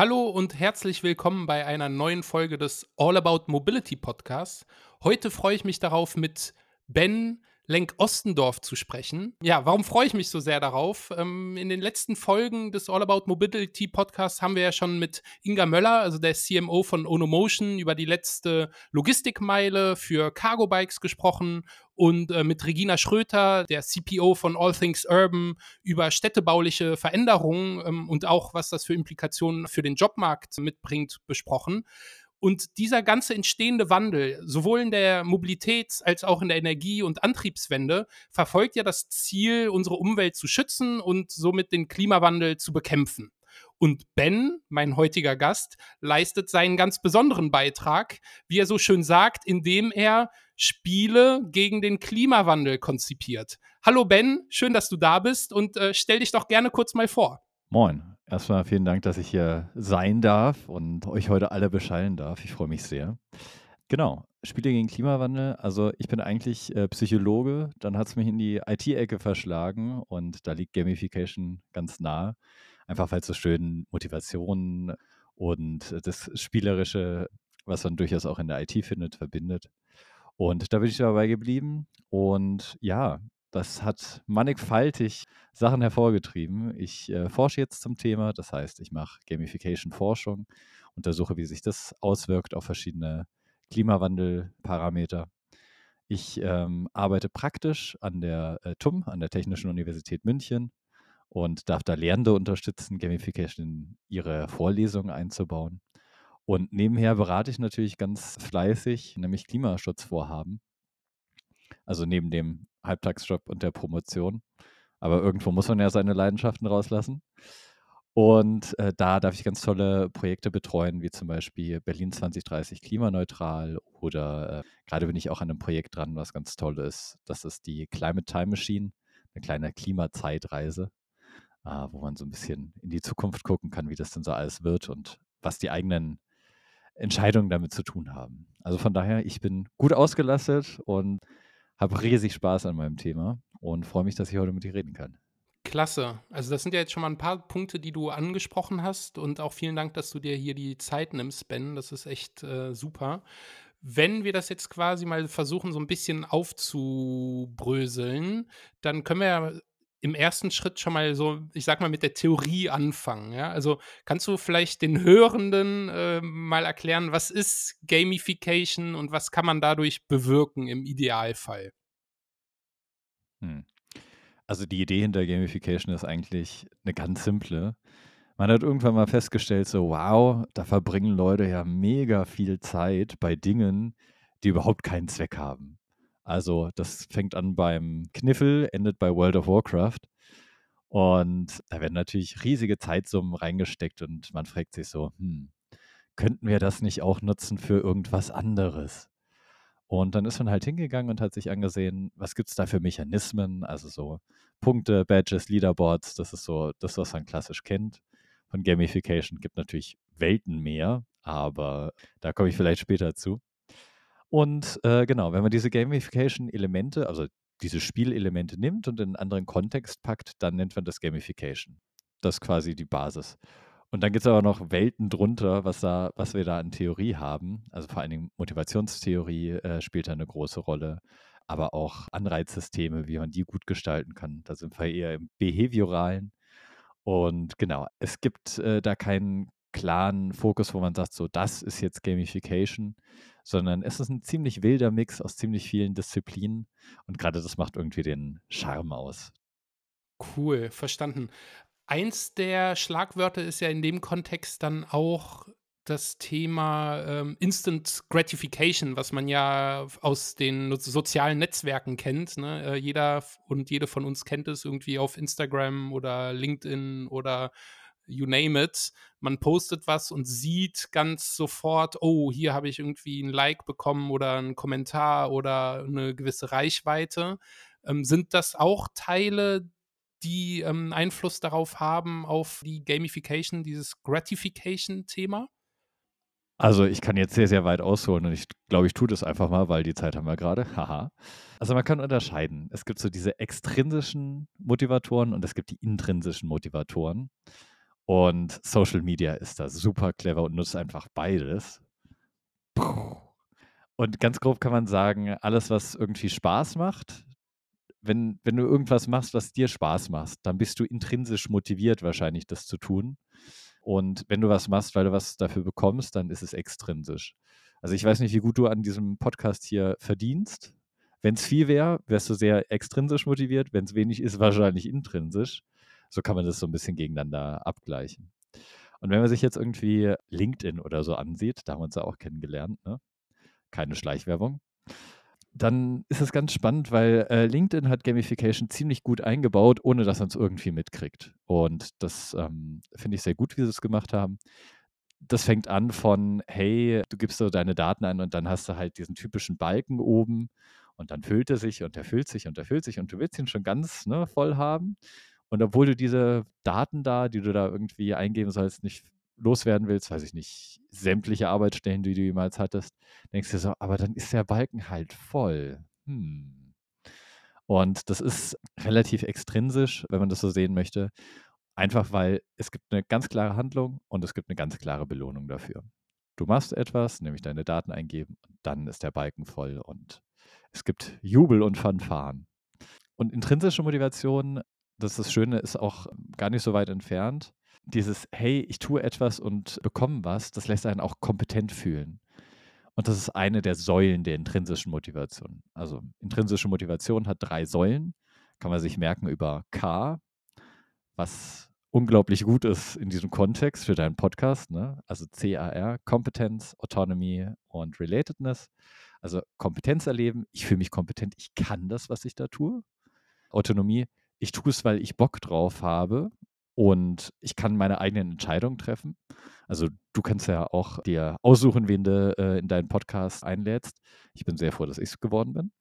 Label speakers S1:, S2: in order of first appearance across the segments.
S1: Hallo und herzlich willkommen bei einer neuen Folge des All About Mobility Podcasts. Heute freue ich mich darauf, mit Ben Lenk Ostendorf zu sprechen. Ja, warum freue ich mich so sehr darauf? Ähm, in den letzten Folgen des All About Mobility Podcasts haben wir ja schon mit Inga Möller, also der CMO von Onomotion, über die letzte Logistikmeile für Cargo Bikes gesprochen und äh, mit Regina Schröter, der CPO von All Things Urban, über städtebauliche Veränderungen ähm, und auch, was das für Implikationen für den Jobmarkt mitbringt, besprochen. Und dieser ganze entstehende Wandel, sowohl in der Mobilitäts- als auch in der Energie- und Antriebswende, verfolgt ja das Ziel, unsere Umwelt zu schützen und somit den Klimawandel zu bekämpfen. Und Ben, mein heutiger Gast, leistet seinen ganz besonderen Beitrag, wie er so schön sagt, indem er Spiele gegen den Klimawandel konzipiert. Hallo Ben, schön, dass du da bist und äh, stell dich doch gerne kurz mal vor.
S2: Moin. Erstmal vielen Dank, dass ich hier sein darf und euch heute alle beschallen darf. Ich freue mich sehr. Genau, Spiele gegen Klimawandel. Also ich bin eigentlich äh, Psychologe, dann hat es mich in die IT-Ecke verschlagen und da liegt Gamification ganz nah. Einfach weil es so schön Motivation und das Spielerische, was man durchaus auch in der IT findet, verbindet. Und da bin ich dabei geblieben. Und ja, das hat mannigfaltig Sachen hervorgetrieben. Ich äh, forsche jetzt zum Thema, das heißt, ich mache Gamification-Forschung, untersuche, wie sich das auswirkt auf verschiedene Klimawandelparameter. Ich ähm, arbeite praktisch an der äh, TUM, an der Technischen Universität München und darf da Lehrende unterstützen, Gamification in ihre Vorlesungen einzubauen. Und nebenher berate ich natürlich ganz fleißig, nämlich Klimaschutzvorhaben. Also neben dem Halbtagsjob und der Promotion. Aber irgendwo muss man ja seine Leidenschaften rauslassen. Und äh, da darf ich ganz tolle Projekte betreuen, wie zum Beispiel Berlin 2030 klimaneutral oder äh, gerade bin ich auch an einem Projekt dran, was ganz toll ist. Das ist die Climate Time Machine, eine kleine Klimazeitreise, äh, wo man so ein bisschen in die Zukunft gucken kann, wie das denn so alles wird und was die eigenen Entscheidungen damit zu tun haben. Also von daher, ich bin gut ausgelastet und habe riesig Spaß an meinem Thema und freue mich, dass ich heute mit dir reden kann.
S1: Klasse. Also das sind ja jetzt schon mal ein paar Punkte, die du angesprochen hast und auch vielen Dank, dass du dir hier die Zeit nimmst, Ben. Das ist echt äh, super. Wenn wir das jetzt quasi mal versuchen, so ein bisschen aufzubröseln, dann können wir ja im ersten Schritt schon mal so, ich sag mal, mit der Theorie anfangen. Ja? Also kannst du vielleicht den Hörenden äh, mal erklären, was ist Gamification und was kann man dadurch bewirken im Idealfall?
S2: Hm. Also die Idee hinter Gamification ist eigentlich eine ganz simple. Man hat irgendwann mal festgestellt, so wow, da verbringen Leute ja mega viel Zeit bei Dingen, die überhaupt keinen Zweck haben. Also das fängt an beim Kniffel, endet bei World of Warcraft. Und da werden natürlich riesige Zeitsummen reingesteckt und man fragt sich so, hm, könnten wir das nicht auch nutzen für irgendwas anderes? Und dann ist man halt hingegangen und hat sich angesehen, was gibt es da für Mechanismen, also so Punkte, Badges, Leaderboards, das ist so das, was man klassisch kennt. Von Gamification gibt natürlich Welten mehr, aber da komme ich vielleicht später zu. Und äh, genau, wenn man diese Gamification-Elemente, also diese Spielelemente nimmt und in einen anderen Kontext packt, dann nennt man das Gamification. Das ist quasi die Basis. Und dann gibt es aber noch Welten drunter, was, da, was wir da an Theorie haben. Also vor allen Dingen Motivationstheorie äh, spielt da eine große Rolle, aber auch Anreizsysteme, wie man die gut gestalten kann. Da sind wir eher im Behavioralen. Und genau, es gibt äh, da keinen klaren Fokus, wo man sagt, so, das ist jetzt Gamification, sondern es ist ein ziemlich wilder Mix aus ziemlich vielen Disziplinen und gerade das macht irgendwie den Charme aus.
S1: Cool, verstanden. Eins der Schlagwörter ist ja in dem Kontext dann auch das Thema ähm, Instant Gratification, was man ja aus den sozialen Netzwerken kennt. Ne? Äh, jeder und jede von uns kennt es irgendwie auf Instagram oder LinkedIn oder you name it. Man postet was und sieht ganz sofort, oh, hier habe ich irgendwie ein Like bekommen oder einen Kommentar oder eine gewisse Reichweite. Ähm, sind das auch Teile, die ähm, Einfluss darauf haben, auf die Gamification, dieses Gratification-Thema?
S2: Also ich kann jetzt sehr, sehr weit ausholen und ich glaube, ich tue das einfach mal, weil die Zeit haben wir gerade. Haha. Also man kann unterscheiden. Es gibt so diese extrinsischen Motivatoren und es gibt die intrinsischen Motivatoren. Und Social Media ist da super clever und nutzt einfach beides. Und ganz grob kann man sagen, alles, was irgendwie Spaß macht, wenn, wenn du irgendwas machst, was dir Spaß macht, dann bist du intrinsisch motiviert, wahrscheinlich das zu tun. Und wenn du was machst, weil du was dafür bekommst, dann ist es extrinsisch. Also ich weiß nicht, wie gut du an diesem Podcast hier verdienst. Wenn es viel wäre, wärst du sehr extrinsisch motiviert. Wenn es wenig ist, wahrscheinlich intrinsisch. So kann man das so ein bisschen gegeneinander abgleichen. Und wenn man sich jetzt irgendwie LinkedIn oder so ansieht, da haben wir uns ja auch kennengelernt, ne? keine Schleichwerbung, dann ist es ganz spannend, weil äh, LinkedIn hat Gamification ziemlich gut eingebaut, ohne dass man es irgendwie mitkriegt. Und das ähm, finde ich sehr gut, wie sie es gemacht haben. Das fängt an von, hey, du gibst so deine Daten ein und dann hast du halt diesen typischen Balken oben und dann füllt er sich und er füllt sich und er füllt sich und du willst ihn schon ganz ne, voll haben. Und obwohl du diese Daten da, die du da irgendwie eingeben sollst, nicht loswerden willst, weiß ich nicht, sämtliche Arbeitsstellen, die du jemals hattest, denkst du so, aber dann ist der Balken halt voll. Hm. Und das ist relativ extrinsisch, wenn man das so sehen möchte. Einfach weil es gibt eine ganz klare Handlung und es gibt eine ganz klare Belohnung dafür. Du machst etwas, nämlich deine Daten eingeben, und dann ist der Balken voll und es gibt Jubel und Fanfaren. Und intrinsische Motivation, das ist das Schöne, ist auch gar nicht so weit entfernt dieses, hey, ich tue etwas und bekomme was, das lässt einen auch kompetent fühlen. Und das ist eine der Säulen der intrinsischen Motivation. Also intrinsische Motivation hat drei Säulen, kann man sich merken über K, was unglaublich gut ist in diesem Kontext für deinen Podcast. Ne? Also CAR, Kompetenz, Autonomy und Relatedness. Also Kompetenz erleben, ich fühle mich kompetent, ich kann das, was ich da tue. Autonomie, ich tue es, weil ich Bock drauf habe und ich kann meine eigenen Entscheidungen treffen. Also du kannst ja auch dir aussuchen, wen du äh, in deinen Podcast einlädst. Ich bin sehr froh, dass ich es geworden bin.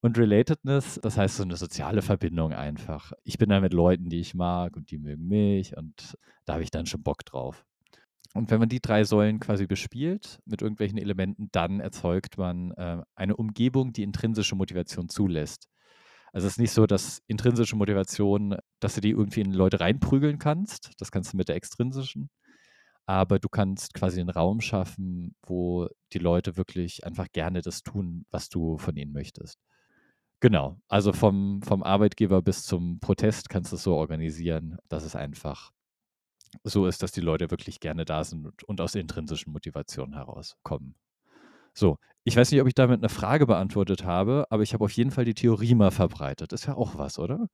S2: Und Relatedness, das heißt so eine soziale Verbindung einfach. Ich bin da mit Leuten, die ich mag und die mögen mich und da habe ich dann schon Bock drauf. Und wenn man die drei Säulen quasi bespielt mit irgendwelchen Elementen, dann erzeugt man äh, eine Umgebung, die intrinsische Motivation zulässt. Also es ist nicht so, dass intrinsische Motivation, dass du die irgendwie in Leute reinprügeln kannst. Das kannst du mit der extrinsischen. Aber du kannst quasi einen Raum schaffen, wo die Leute wirklich einfach gerne das tun, was du von ihnen möchtest. Genau. Also vom, vom Arbeitgeber bis zum Protest kannst du es so organisieren, dass es einfach so ist, dass die Leute wirklich gerne da sind und, und aus intrinsischen Motivationen herauskommen. So, ich weiß nicht, ob ich damit eine Frage beantwortet habe, aber ich habe auf jeden Fall die Theorie mal verbreitet. Ist ja auch was, oder?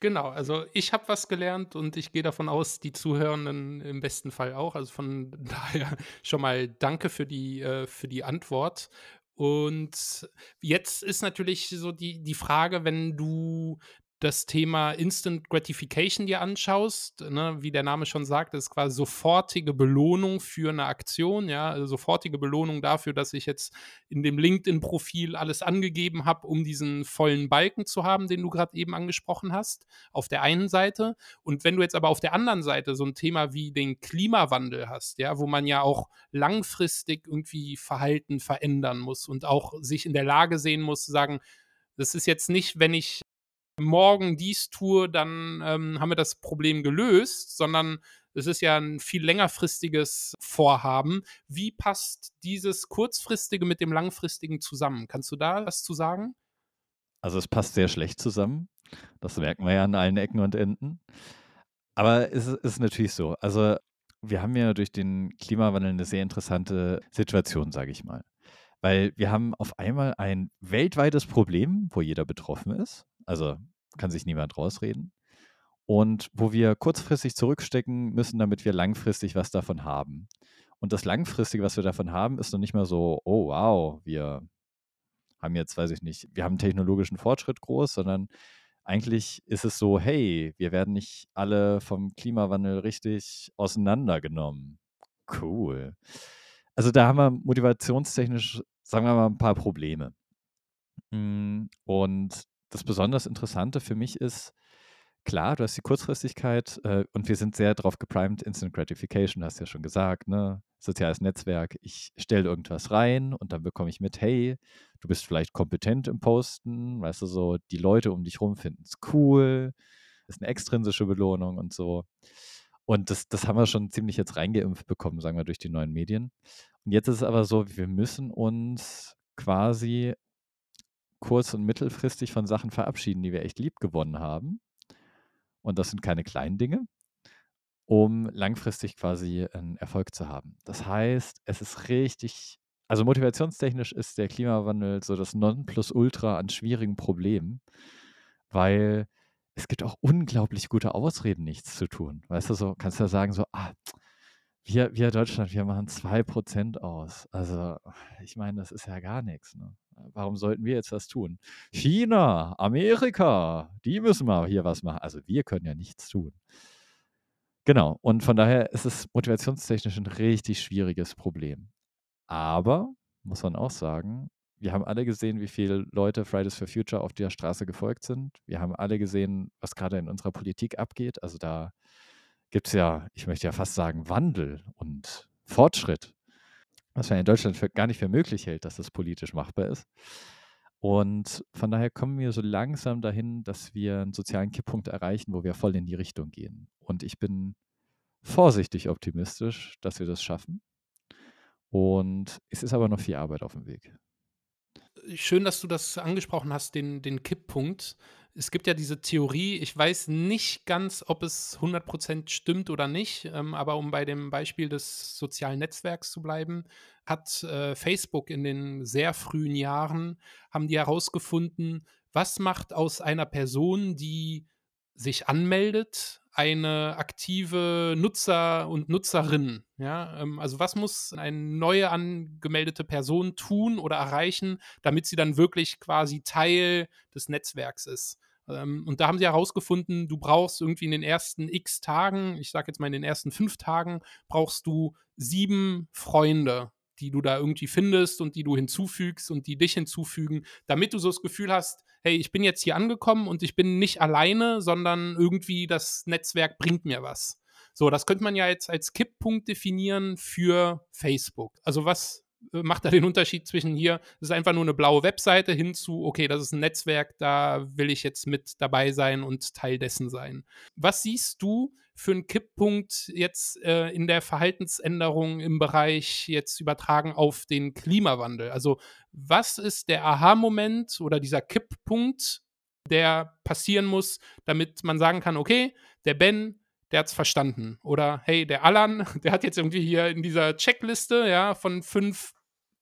S1: Genau, also ich habe was gelernt und ich gehe davon aus, die Zuhörenden im besten Fall auch. Also von daher schon mal danke für die, äh, für die Antwort. Und jetzt ist natürlich so die, die Frage, wenn du das Thema Instant Gratification dir anschaust, ne, wie der Name schon sagt, ist quasi sofortige Belohnung für eine Aktion, ja, also sofortige Belohnung dafür, dass ich jetzt in dem LinkedIn-Profil alles angegeben habe, um diesen vollen Balken zu haben, den du gerade eben angesprochen hast, auf der einen Seite. Und wenn du jetzt aber auf der anderen Seite so ein Thema wie den Klimawandel hast, ja, wo man ja auch langfristig irgendwie Verhalten verändern muss und auch sich in der Lage sehen muss, zu sagen, das ist jetzt nicht, wenn ich morgen dies tue, dann ähm, haben wir das Problem gelöst, sondern es ist ja ein viel längerfristiges Vorhaben. Wie passt dieses kurzfristige mit dem langfristigen zusammen? Kannst du da was zu sagen?
S2: Also es passt sehr schlecht zusammen. Das merken wir ja an allen Ecken und Enden. Aber es ist natürlich so. Also wir haben ja durch den Klimawandel eine sehr interessante Situation, sage ich mal. Weil wir haben auf einmal ein weltweites Problem, wo jeder betroffen ist. Also kann sich niemand rausreden. Und wo wir kurzfristig zurückstecken müssen, damit wir langfristig was davon haben. Und das Langfristige, was wir davon haben, ist noch nicht mal so, oh wow, wir haben jetzt, weiß ich nicht, wir haben technologischen Fortschritt groß, sondern eigentlich ist es so, hey, wir werden nicht alle vom Klimawandel richtig auseinandergenommen. Cool. Also da haben wir motivationstechnisch, sagen wir mal, ein paar Probleme. Hm, und das besonders Interessante für mich ist, klar, du hast die Kurzfristigkeit äh, und wir sind sehr darauf geprimed, Instant Gratification, hast du ja schon gesagt, ne? Soziales Netzwerk, ich stelle irgendwas rein und dann bekomme ich mit, hey, du bist vielleicht kompetent im Posten, weißt du, so, die Leute um dich rum finden es cool, ist eine extrinsische Belohnung und so. Und das, das haben wir schon ziemlich jetzt reingeimpft bekommen, sagen wir, durch die neuen Medien. Und jetzt ist es aber so, wir müssen uns quasi kurz- und mittelfristig von Sachen verabschieden, die wir echt lieb gewonnen haben. Und das sind keine kleinen Dinge, um langfristig quasi einen Erfolg zu haben. Das heißt, es ist richtig, also motivationstechnisch ist der Klimawandel so das Nonplusultra an schwierigen Problemen, weil es gibt auch unglaublich gute Ausreden, nichts zu tun. Weißt du, so kannst du ja sagen, so, ah, wir, wir Deutschland, wir machen 2% aus. Also, ich meine, das ist ja gar nichts. Ne? Warum sollten wir jetzt was tun? China, Amerika, die müssen mal hier was machen. Also, wir können ja nichts tun. Genau. Und von daher ist es motivationstechnisch ein richtig schwieriges Problem. Aber, muss man auch sagen, wir haben alle gesehen, wie viele Leute Fridays for Future auf der Straße gefolgt sind. Wir haben alle gesehen, was gerade in unserer Politik abgeht. Also da gibt es ja, ich möchte ja fast sagen, Wandel und Fortschritt, was man in Deutschland für, gar nicht für möglich hält, dass das politisch machbar ist. Und von daher kommen wir so langsam dahin, dass wir einen sozialen Kipppunkt erreichen, wo wir voll in die Richtung gehen. Und ich bin vorsichtig optimistisch, dass wir das schaffen. Und es ist aber noch viel Arbeit auf dem Weg
S1: schön, dass du das angesprochen hast, den, den Kipppunkt. Es gibt ja diese Theorie, ich weiß nicht ganz, ob es 100% stimmt oder nicht, ähm, aber um bei dem Beispiel des sozialen Netzwerks zu bleiben, hat äh, Facebook in den sehr frühen Jahren, haben die herausgefunden, was macht aus einer Person, die sich anmeldet, eine aktive Nutzer und Nutzerin. Ja? Ähm, also was muss eine neue angemeldete Person tun oder erreichen, damit sie dann wirklich quasi Teil des Netzwerks ist? Ähm, und da haben sie herausgefunden, du brauchst irgendwie in den ersten x Tagen, ich sage jetzt mal in den ersten fünf Tagen, brauchst du sieben Freunde die du da irgendwie findest und die du hinzufügst und die dich hinzufügen, damit du so das Gefühl hast, hey, ich bin jetzt hier angekommen und ich bin nicht alleine, sondern irgendwie das Netzwerk bringt mir was. So, das könnte man ja jetzt als Kipppunkt definieren für Facebook. Also was macht da den Unterschied zwischen hier, das ist einfach nur eine blaue Webseite, hin zu, okay, das ist ein Netzwerk, da will ich jetzt mit dabei sein und Teil dessen sein. Was siehst du für einen Kipppunkt jetzt äh, in der Verhaltensänderung im Bereich jetzt übertragen auf den Klimawandel? Also was ist der Aha-Moment oder dieser Kipppunkt, der passieren muss, damit man sagen kann, okay, der Ben, der hat es verstanden. Oder hey, der Alan, der hat jetzt irgendwie hier in dieser Checkliste, ja, von fünf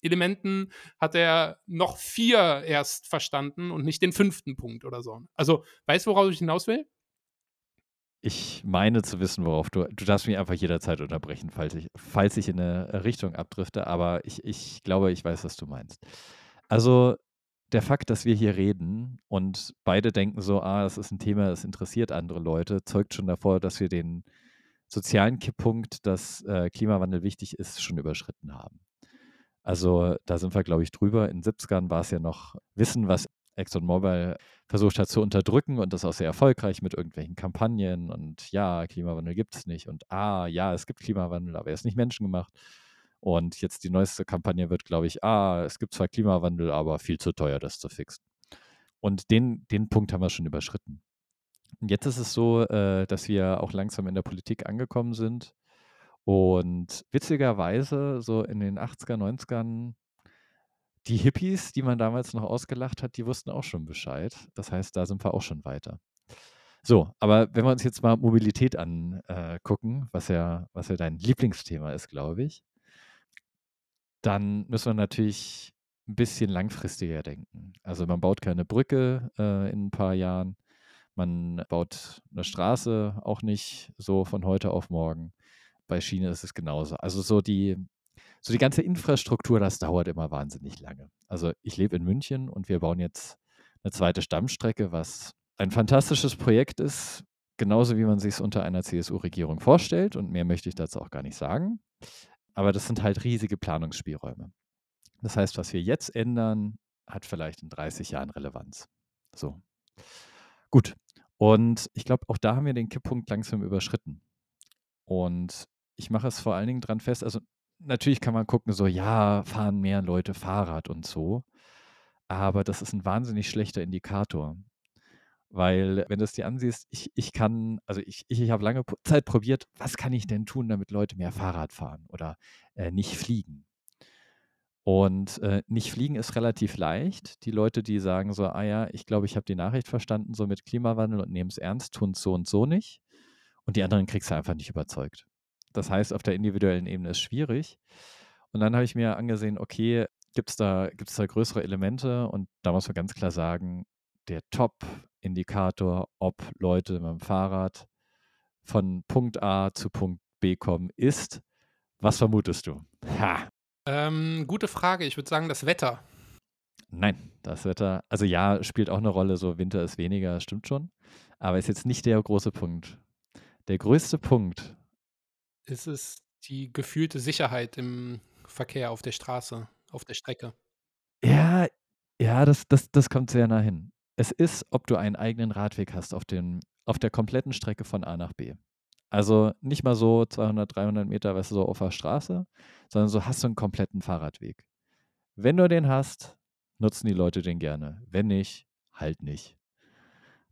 S1: Elementen hat er noch vier erst verstanden und nicht den fünften Punkt oder so. Also, weißt du, worauf ich hinaus will?
S2: Ich meine zu wissen, worauf du. Du darfst mich einfach jederzeit unterbrechen, falls ich, falls ich in eine Richtung abdrifte, aber ich, ich glaube, ich weiß, was du meinst. Also, der Fakt, dass wir hier reden und beide denken so, ah, das ist ein Thema, das interessiert andere Leute, zeugt schon davor, dass wir den sozialen Kipppunkt, dass äh, Klimawandel wichtig ist, schon überschritten haben. Also da sind wir, glaube ich, drüber. In den 70ern war es ja noch Wissen, was ExxonMobil versucht hat zu unterdrücken und das auch sehr erfolgreich mit irgendwelchen Kampagnen und ja, Klimawandel gibt es nicht und ah, ja, es gibt Klimawandel, aber er ist nicht menschengemacht. Und jetzt die neueste Kampagne wird, glaube ich, ah, es gibt zwar Klimawandel, aber viel zu teuer, das zu fixen. Und den, den Punkt haben wir schon überschritten. Und jetzt ist es so, äh, dass wir auch langsam in der Politik angekommen sind und witzigerweise, so in den 80er, 90ern, die Hippies, die man damals noch ausgelacht hat, die wussten auch schon Bescheid. Das heißt, da sind wir auch schon weiter. So, aber wenn wir uns jetzt mal Mobilität angucken, äh, was ja, was ja dein Lieblingsthema ist, glaube ich, dann müssen wir natürlich ein bisschen langfristiger denken. Also man baut keine Brücke äh, in ein paar Jahren, man baut eine Straße auch nicht so von heute auf morgen bei Schiene ist es genauso. Also so die, so die ganze Infrastruktur, das dauert immer wahnsinnig lange. Also ich lebe in München und wir bauen jetzt eine zweite Stammstrecke, was ein fantastisches Projekt ist, genauso wie man sich es unter einer CSU-Regierung vorstellt. Und mehr möchte ich dazu auch gar nicht sagen. Aber das sind halt riesige Planungsspielräume. Das heißt, was wir jetzt ändern, hat vielleicht in 30 Jahren Relevanz. So. Gut. Und ich glaube, auch da haben wir den Kipppunkt langsam überschritten. Und ich mache es vor allen Dingen dran fest, also natürlich kann man gucken, so ja, fahren mehr Leute Fahrrad und so, aber das ist ein wahnsinnig schlechter Indikator. Weil, wenn du es dir ansiehst, ich, ich kann, also ich, ich, ich habe lange Zeit probiert, was kann ich denn tun, damit Leute mehr Fahrrad fahren oder äh, nicht fliegen? Und äh, nicht fliegen ist relativ leicht. Die Leute, die sagen so, ah ja, ich glaube, ich habe die Nachricht verstanden, so mit Klimawandel und nehmen es ernst, tun es so und so nicht. Und die anderen kriegst du einfach nicht überzeugt. Das heißt, auf der individuellen Ebene ist schwierig. Und dann habe ich mir angesehen, okay, gibt es da, gibt's da größere Elemente? Und da muss man ganz klar sagen, der Top-Indikator, ob Leute mit dem Fahrrad von Punkt A zu Punkt B kommen, ist, was vermutest du?
S1: Ha. Ähm, gute Frage. Ich würde sagen, das Wetter.
S2: Nein, das Wetter, also ja, spielt auch eine Rolle. So Winter ist weniger, stimmt schon. Aber ist jetzt nicht der große Punkt. Der größte Punkt.
S1: Ist es die gefühlte Sicherheit im Verkehr auf der Straße, auf der Strecke?
S2: Ja, ja, das, das, das kommt sehr nah hin. Es ist, ob du einen eigenen Radweg hast auf, den, auf der kompletten Strecke von A nach B. Also nicht mal so 200, 300 Meter, weißt du, so auf der Straße, sondern so hast du einen kompletten Fahrradweg. Wenn du den hast, nutzen die Leute den gerne. Wenn nicht, halt nicht.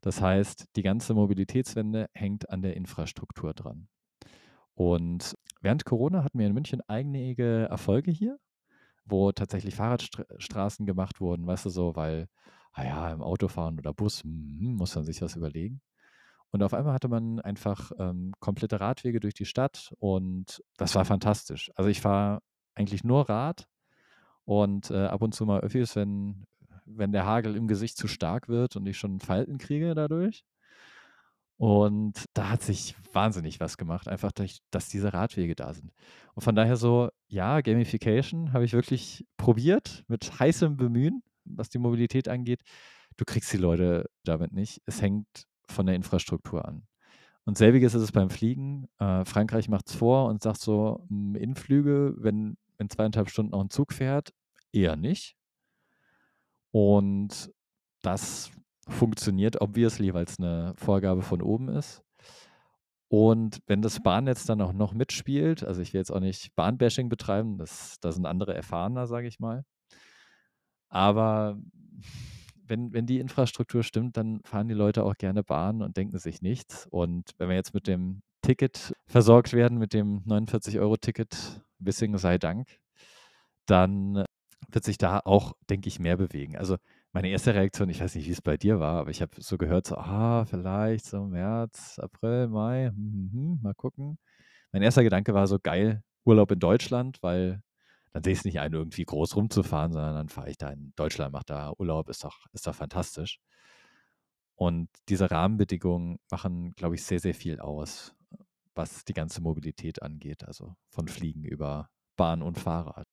S2: Das heißt, die ganze Mobilitätswende hängt an der Infrastruktur dran. Und während Corona hatten wir in München einige Erfolge hier, wo tatsächlich Fahrradstraßen gemacht wurden, weißt du so, weil, naja, ah im Auto fahren oder Bus, hm, muss man sich was überlegen. Und auf einmal hatte man einfach ähm, komplette Radwege durch die Stadt und das war fantastisch. Also ich fahre eigentlich nur Rad und äh, ab und zu mal Öffis, wenn, wenn der Hagel im Gesicht zu stark wird und ich schon Falten kriege dadurch. Und da hat sich wahnsinnig was gemacht, einfach durch, dass diese Radwege da sind. Und von daher so, ja, Gamification habe ich wirklich probiert mit heißem Bemühen, was die Mobilität angeht. Du kriegst die Leute damit nicht. Es hängt von der Infrastruktur an. Und selbiges ist es beim Fliegen. Äh, Frankreich macht es vor und sagt so, Inflüge, wenn in zweieinhalb Stunden noch ein Zug fährt, eher nicht. Und das funktioniert obviously, weil es eine Vorgabe von oben ist. Und wenn das Bahnnetz dann auch noch mitspielt, also ich will jetzt auch nicht Bahnbashing betreiben, das, das sind andere erfahrener, sage ich mal. Aber wenn, wenn die Infrastruktur stimmt, dann fahren die Leute auch gerne Bahn und denken sich nichts. Und wenn wir jetzt mit dem Ticket versorgt werden, mit dem 49-Euro-Ticket, Wissing sei Dank, dann wird sich da auch, denke ich, mehr bewegen. Also meine erste Reaktion, ich weiß nicht, wie es bei dir war, aber ich habe so gehört, so, ah, vielleicht so März, April, Mai, hm, hm, mal gucken. Mein erster Gedanke war so, geil, Urlaub in Deutschland, weil dann sehe ich es nicht ein, irgendwie groß rumzufahren, sondern dann fahre ich da in Deutschland, mache da Urlaub, ist doch, ist doch fantastisch. Und diese Rahmenbedingungen machen, glaube ich, sehr, sehr viel aus, was die ganze Mobilität angeht, also von Fliegen über Bahn und Fahrrad.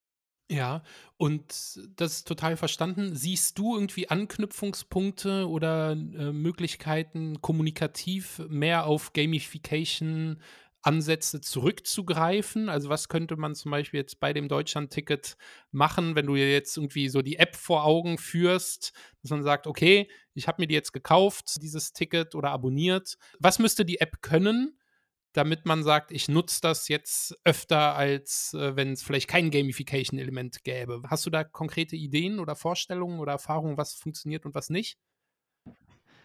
S1: Ja, und das ist total verstanden. Siehst du irgendwie Anknüpfungspunkte oder äh, Möglichkeiten, kommunikativ mehr auf Gamification Ansätze zurückzugreifen? Also was könnte man zum Beispiel jetzt bei dem Deutschland-Ticket machen, wenn du jetzt irgendwie so die App vor Augen führst, dass man sagt, okay, ich habe mir die jetzt gekauft, dieses Ticket oder abonniert. Was müsste die App können, damit man sagt, ich nutze das jetzt öfter, als äh, wenn es vielleicht kein Gamification-Element gäbe? Hast du da konkrete Ideen oder Vorstellungen oder Erfahrungen, was funktioniert und was nicht?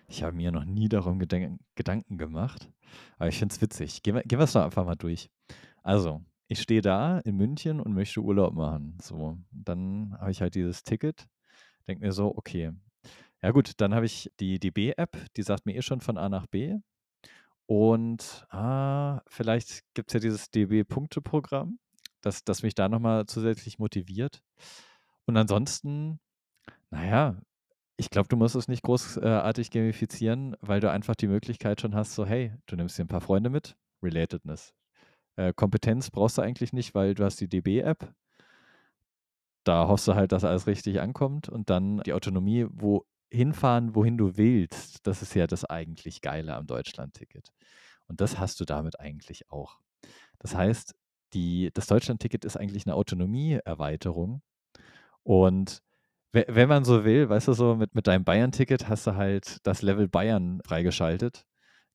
S2: Ich habe mir noch nie darum Gedenk Gedanken gemacht, aber ich finde es witzig. Gehen wir, wir es doch einfach mal durch. Also, ich stehe da in München und möchte Urlaub machen. So, dann habe ich halt dieses Ticket, denke mir so, okay. Ja gut, dann habe ich die DB-App, die sagt mir eh schon von A nach B. Und ah, vielleicht gibt es ja dieses DB-Punkte-Programm, das, das mich da nochmal zusätzlich motiviert. Und ansonsten, naja, ich glaube, du musst es nicht großartig gamifizieren, weil du einfach die Möglichkeit schon hast, so, hey, du nimmst dir ein paar Freunde mit, Relatedness. Äh, Kompetenz brauchst du eigentlich nicht, weil du hast die DB-App. Da hoffst du halt, dass alles richtig ankommt und dann die Autonomie, wo hinfahren, wohin du willst. Das ist ja das eigentlich Geile am Deutschland-Ticket. Und das hast du damit eigentlich auch. Das heißt, die, das Deutschland-Ticket ist eigentlich eine Autonomieerweiterung. Und wenn man so will, weißt du, so mit, mit deinem Bayern-Ticket hast du halt das Level Bayern freigeschaltet.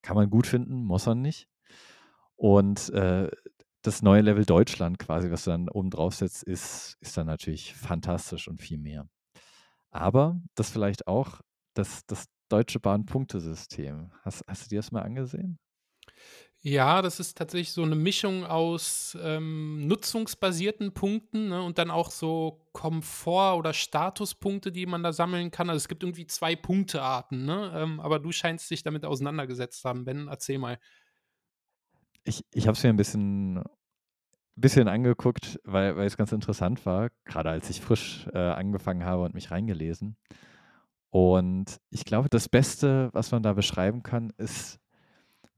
S2: Kann man gut finden, muss man nicht. Und äh, das neue Level Deutschland quasi, was du dann oben drauf setzt, ist, ist dann natürlich fantastisch und viel mehr. Aber das vielleicht auch, das, das Deutsche Bahn Punktesystem. Hast, hast du dir das mal angesehen?
S1: Ja, das ist tatsächlich so eine Mischung aus, ähm, nutzungsbasierten Punkten, ne, und dann auch so Komfort oder Statuspunkte, die man da sammeln kann. Also, es gibt irgendwie 2 Punktearten, ne? Ähm, aber du scheinst dich damit auseinandergesetzt haben. Ben, erzähl mal.
S2: Ich ich habe es mir ein bisschen bisschen angeguckt, weil weil es ganz interessant war, gerade als ich frisch, äh, angefangen habe und mich reingelesen. Und ich glaube, das Beste, was man da beschreiben kann, ist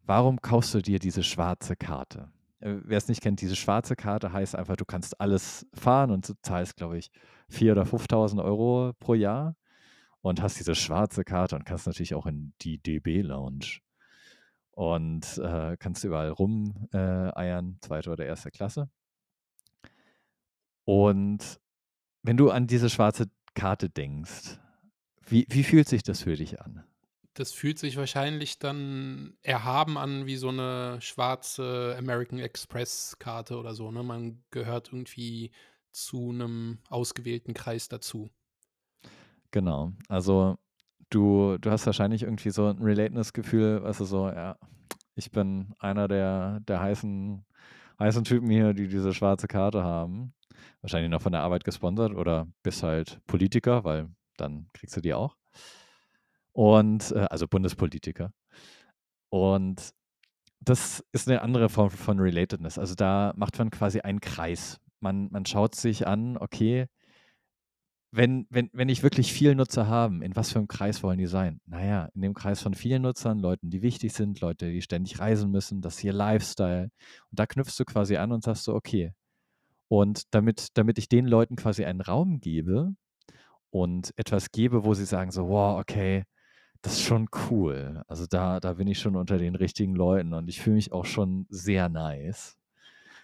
S2: Warum kaufst du dir diese schwarze Karte? Äh, wer es nicht kennt, diese schwarze Karte heißt einfach, du kannst alles fahren und du zahlst, glaube ich, 4.000 oder 5.000 Euro pro Jahr und hast diese schwarze Karte und kannst natürlich auch in die DB-Lounge und äh, kannst überall rumeiern, äh, zweite oder erste Klasse. Und wenn du an diese schwarze Karte denkst, wie, wie fühlt sich das für dich an?
S1: Das fühlt sich wahrscheinlich dann erhaben an wie so eine schwarze American Express-Karte oder so, ne? Man gehört irgendwie zu einem ausgewählten Kreis dazu.
S2: Genau. Also, du du hast wahrscheinlich irgendwie so ein Relateness-Gefühl, du, so: „Ja, ich bin einer der der heißen heißen Typen hier, die diese schwarze Karte haben.“ Wahrscheinlich noch von der Arbeit gesponsert oder bist halt Politiker, weil dann kriegst du die auch. Und äh, also Bundespolitiker. Und das ist eine andere Form von Relatedness. Also da macht man quasi einen Kreis. Man, man schaut sich an, okay, wenn, wenn, wenn ich wirklich viele Nutzer habe, in was für einem Kreis wollen die sein? Naja, in dem Kreis von vielen Nutzern, Leuten, die wichtig sind, Leute, die ständig reisen müssen, das ihr Lifestyle. Und da knüpfst du quasi an und sagst so, okay. Und damit, damit ich den Leuten quasi einen Raum gebe und etwas gebe, wo sie sagen so, wow, okay, das ist schon cool. Also da, da bin ich schon unter den richtigen Leuten und ich fühle mich auch schon sehr nice.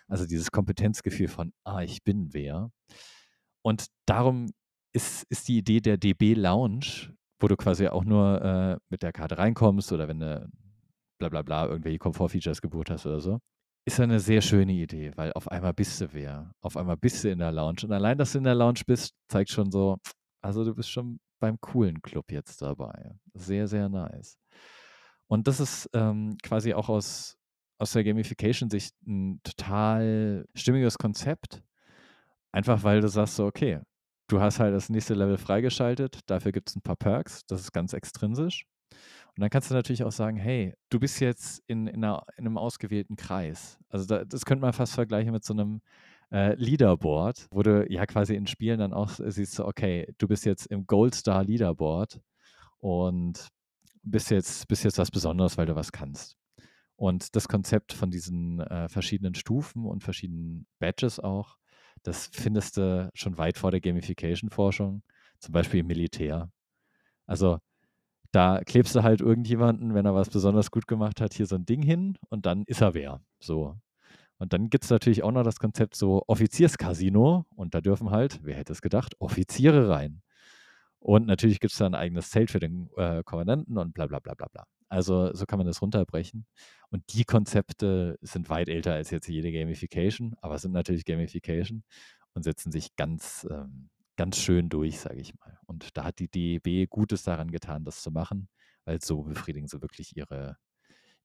S2: Also dieses Kompetenzgefühl von, ah, ich bin wer. Und darum ist, ist die Idee der DB Lounge, wo du quasi auch nur äh, mit der Karte reinkommst oder wenn du bla bla bla irgendwelche Komfortfeatures gebucht hast oder so, ist eine sehr schöne Idee, weil auf einmal bist du wer. Auf einmal bist du in der Lounge. Und allein, dass du in der Lounge bist, zeigt schon so, also du bist schon beim coolen Club jetzt dabei. Sehr, sehr nice. Und das ist ähm, quasi auch aus, aus der Gamification-Sicht ein total stimmiges Konzept. Einfach weil du sagst so, okay, du hast halt das nächste Level freigeschaltet, dafür gibt es ein paar Perks, das ist ganz extrinsisch. Und dann kannst du natürlich auch sagen, hey, du bist jetzt in, in, einer, in einem ausgewählten Kreis. Also da, das könnte man fast vergleichen mit so einem äh, Leaderboard, wo du ja quasi in Spielen dann auch siehst, okay, du bist jetzt im Gold Star Leaderboard und bist jetzt, bist jetzt was Besonderes, weil du was kannst. Und das Konzept von diesen äh, verschiedenen Stufen und verschiedenen Badges auch, das findest du schon weit vor der Gamification-Forschung, zum Beispiel im Militär. Also da klebst du halt irgendjemanden, wenn er was besonders gut gemacht hat, hier so ein Ding hin und dann ist er wer. So. Und dann gibt es natürlich auch noch das Konzept so Offizierscasino und da dürfen halt, wer hätte es gedacht, Offiziere rein. Und natürlich gibt es da ein eigenes Zelt für den äh, Kommandanten und bla bla bla bla bla. Also so kann man das runterbrechen. Und die Konzepte sind weit älter als jetzt jede Gamification, aber sind natürlich Gamification und setzen sich ganz, ähm, ganz schön durch, sage ich mal. Und da hat die DEB Gutes daran getan, das zu machen, weil so befriedigen sie wirklich ihre,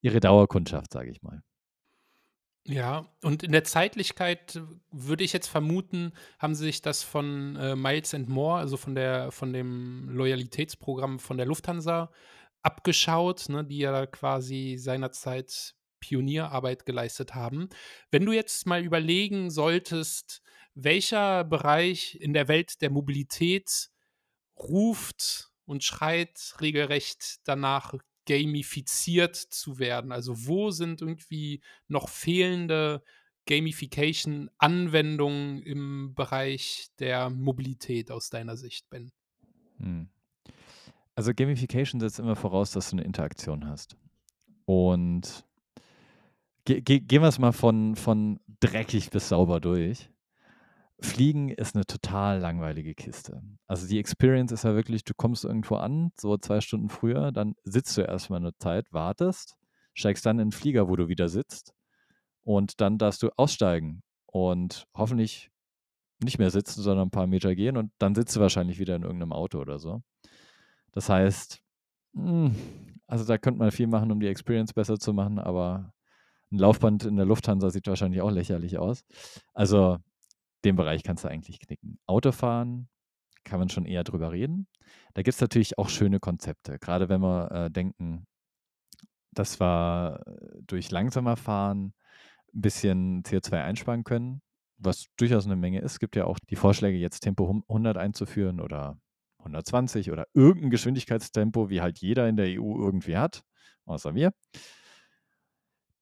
S2: ihre Dauerkundschaft, sage ich mal.
S1: Ja, und in der Zeitlichkeit würde ich jetzt vermuten, haben sie sich das von äh, Miles and More, also von der von dem Loyalitätsprogramm von der Lufthansa abgeschaut, ne, die ja quasi seinerzeit Pionierarbeit geleistet haben. Wenn du jetzt mal überlegen solltest, welcher Bereich in der Welt der Mobilität ruft und schreit regelrecht danach, gamifiziert zu werden? Also wo sind irgendwie noch fehlende Gamification-Anwendungen im Bereich der Mobilität aus deiner Sicht, Ben? Hm.
S2: Also Gamification setzt immer voraus, dass du eine Interaktion hast. Und ge ge gehen wir es mal von, von dreckig bis sauber durch. Fliegen ist eine total langweilige Kiste. Also die Experience ist ja wirklich, du kommst irgendwo an, so zwei Stunden früher, dann sitzt du erstmal eine Zeit, wartest, steigst dann in den Flieger, wo du wieder sitzt und dann darfst du aussteigen und hoffentlich nicht mehr sitzen, sondern ein paar Meter gehen und dann sitzt du wahrscheinlich wieder in irgendeinem Auto oder so. Das heißt, hm, also da könnte man viel machen, um die Experience besser zu machen, aber ein Laufband in der Lufthansa sieht wahrscheinlich auch lächerlich aus. Also den Bereich kannst du eigentlich knicken. Autofahren kann man schon eher drüber reden. Da gibt es natürlich auch schöne Konzepte. Gerade wenn wir äh, denken, dass wir durch langsamer Fahren ein bisschen CO2 einsparen können, was durchaus eine Menge ist. Es gibt ja auch die Vorschläge, jetzt Tempo 100 einzuführen oder 120 oder irgendein Geschwindigkeitstempo, wie halt jeder in der EU irgendwie hat, außer wir.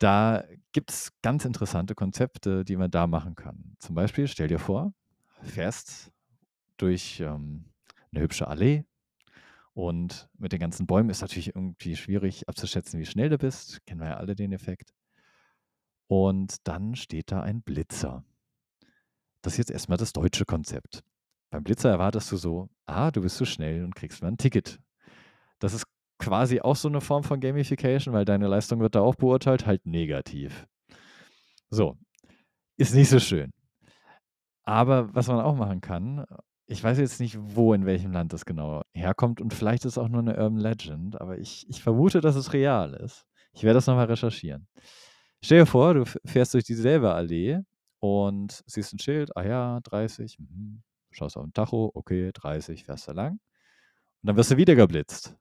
S2: Da gibt es ganz interessante Konzepte, die man da machen kann. Zum Beispiel, stell dir vor, fährst durch ähm, eine hübsche Allee und mit den ganzen Bäumen ist natürlich irgendwie schwierig abzuschätzen, wie schnell du bist. Kennen wir ja alle den Effekt. Und dann steht da ein Blitzer. Das ist jetzt erstmal das deutsche Konzept. Beim Blitzer erwartest du so, ah, du bist zu schnell und kriegst mal ein Ticket. Das ist quasi auch so eine Form von Gamification, weil deine Leistung wird da auch beurteilt, halt negativ. So, ist nicht so schön. Aber was man auch machen kann, ich weiß jetzt nicht, wo, in welchem Land das genau herkommt und vielleicht ist es auch nur eine Urban Legend, aber ich, ich vermute, dass es real ist. Ich werde das nochmal recherchieren. Stell dir vor, du fährst durch dieselbe Allee und siehst ein Schild, ah ja, 30, mhm. schaust auf den Tacho, okay, 30, fährst du lang. Und dann wirst du wieder geblitzt.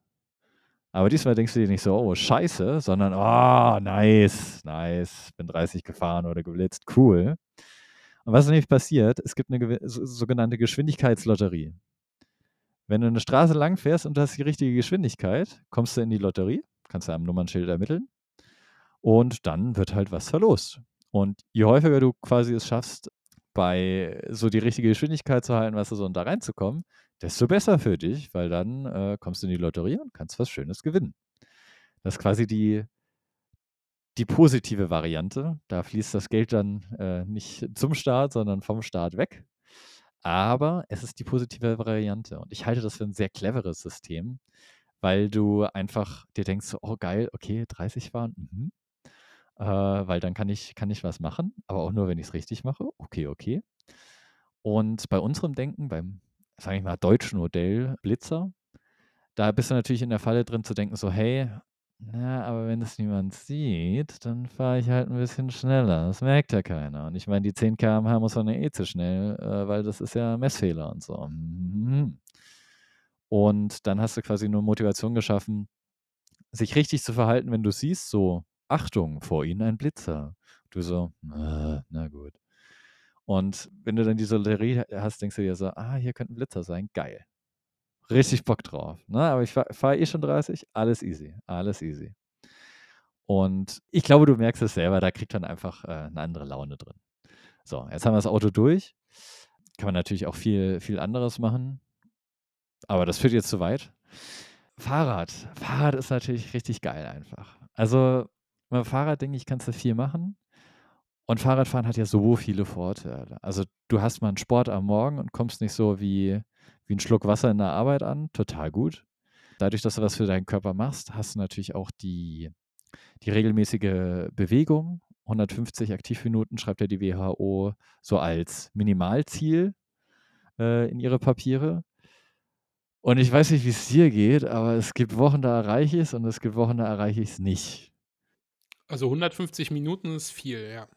S2: Aber diesmal denkst du dir nicht so, oh, scheiße, sondern, oh, nice, nice, bin 30 gefahren oder geblitzt, cool. Und was nämlich passiert, es gibt eine sogenannte Geschwindigkeitslotterie. Wenn du eine Straße lang fährst und du hast die richtige Geschwindigkeit, kommst du in die Lotterie, kannst du am Nummernschild ermitteln und dann wird halt was verlost. Und je häufiger du quasi es schaffst, bei so die richtige Geschwindigkeit zu halten, was du so und da reinzukommen, desto besser für dich, weil dann äh, kommst du in die Lotterie und kannst was Schönes gewinnen. Das ist quasi die, die positive Variante. Da fließt das Geld dann äh, nicht zum Staat, sondern vom Staat weg. Aber es ist die positive Variante. Und ich halte das für ein sehr cleveres System, weil du einfach dir denkst, oh geil, okay, 30 fahren, mhm. äh, weil dann kann ich, kann ich was machen, aber auch nur, wenn ich es richtig mache. Okay, okay. Und bei unserem Denken, beim sage ich mal, deutschen Modell Blitzer. Da bist du natürlich in der Falle drin zu denken, so, hey, na, aber wenn es niemand sieht, dann fahre ich halt ein bisschen schneller. Das merkt ja keiner. Und ich meine, die 10 km/h muss man ja eh zu schnell, äh, weil das ist ja Messfehler und so. Mhm. Und dann hast du quasi nur Motivation geschaffen, sich richtig zu verhalten, wenn du siehst, so, Achtung, vor ihnen ein Blitzer. Du so, äh, na gut. Und wenn du dann diese Lotterie hast, denkst du dir so, ah, hier könnte ein Blitzer sein, geil. Richtig Bock drauf. Ne? Aber ich fahre fahr eh schon 30, alles easy, alles easy. Und ich glaube, du merkst es selber, da kriegt man einfach äh, eine andere Laune drin. So, jetzt haben wir das Auto durch. Kann man natürlich auch viel, viel anderes machen. Aber das führt jetzt zu weit. Fahrrad. Fahrrad ist natürlich richtig geil einfach. Also, beim Fahrrad, denke ich, kannst du viel machen. Und Fahrradfahren hat ja so viele Vorteile. Also du hast mal einen Sport am Morgen und kommst nicht so wie, wie ein Schluck Wasser in der Arbeit an. Total gut. Dadurch, dass du was für deinen Körper machst, hast du natürlich auch die, die regelmäßige Bewegung. 150 Aktivminuten schreibt ja die WHO so als Minimalziel äh, in ihre Papiere. Und ich weiß nicht, wie es dir geht, aber es gibt Wochen, da erreiche ich es und es gibt Wochen, da erreiche ich es nicht.
S1: Also 150 Minuten ist viel, ja.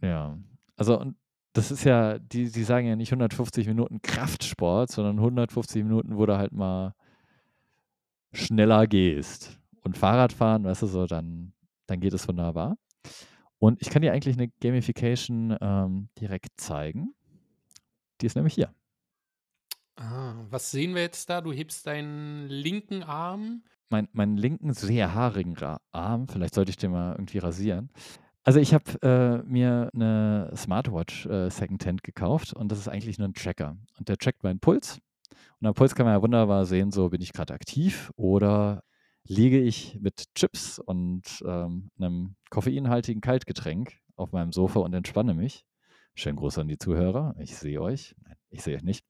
S2: Ja. Also, und das ist ja, die, die sagen ja nicht 150 Minuten Kraftsport, sondern 150 Minuten, wo du halt mal schneller gehst. Und Fahrradfahren, weißt du, so, dann, dann geht es wunderbar. Und ich kann dir eigentlich eine Gamification ähm, direkt zeigen. Die ist nämlich hier.
S1: Ah, was sehen wir jetzt da? Du hebst deinen linken Arm.
S2: Mein, meinen linken, sehr haarigen Arm, vielleicht sollte ich den mal irgendwie rasieren, also ich habe äh, mir eine Smartwatch äh, Secondhand gekauft und das ist eigentlich nur ein Tracker. Und der trackt meinen Puls. Und am Puls kann man ja wunderbar sehen, so bin ich gerade aktiv oder liege ich mit Chips und ähm, einem koffeinhaltigen Kaltgetränk auf meinem Sofa und entspanne mich. Schönen Gruß an die Zuhörer. Ich sehe euch. Nein, ich sehe euch nicht.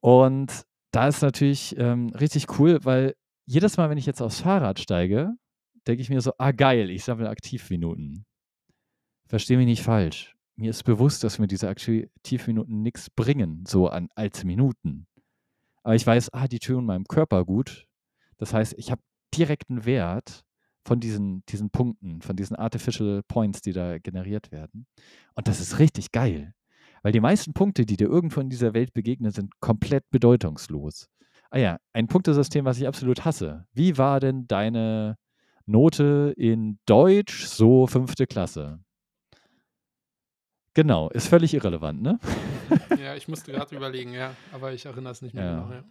S2: Und da ist natürlich ähm, richtig cool, weil jedes Mal, wenn ich jetzt aufs Fahrrad steige, denke ich mir so, ah geil, ich sammle Aktivminuten. Verstehe mich nicht falsch. Mir ist bewusst, dass mir diese Aktivminuten nichts bringen, so an, als Minuten. Aber ich weiß, ah, die tun meinem Körper gut. Das heißt, ich habe direkten Wert von diesen, diesen Punkten, von diesen Artificial Points, die da generiert werden. Und das ist richtig geil. Weil die meisten Punkte, die dir irgendwo in dieser Welt begegnen, sind komplett bedeutungslos. Ah ja, ein Punktesystem, was ich absolut hasse. Wie war denn deine Note in Deutsch, so fünfte Klasse? Genau, ist völlig irrelevant, ne?
S1: Ja, ich musste gerade überlegen, ja, aber ich erinnere es nicht mehr
S2: Ja.
S1: genau. Ja.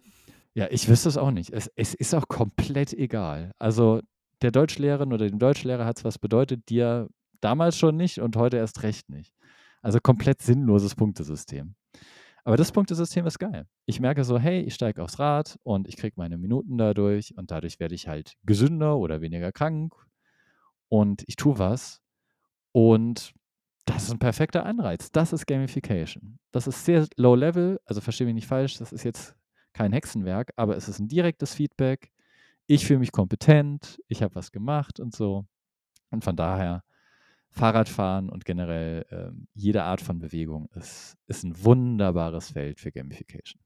S2: Ja, ich wüsste es auch nicht. Es, es ist auch komplett egal. Also der Deutschlehrerin oder dem Deutschlehrer hat es was bedeutet, dir damals schon nicht und heute erst recht nicht. Also komplett sinnloses Punktesystem. Aber das Punktesystem ist geil. Ich merke so, hey, ich steige aufs Rad und ich kriege meine Minuten dadurch und dadurch werde ich halt gesünder oder weniger krank und ich tue was und das ist ein perfekter Anreiz. Das ist Gamification. Das ist sehr low level, also verstehe mich nicht falsch, das ist jetzt kein Hexenwerk, aber es ist ein direktes Feedback. Ich fühle mich kompetent, ich habe was gemacht und so. Und von daher, Fahrradfahren und generell ähm, jede Art von Bewegung ist, ist ein wunderbares Feld für Gamification.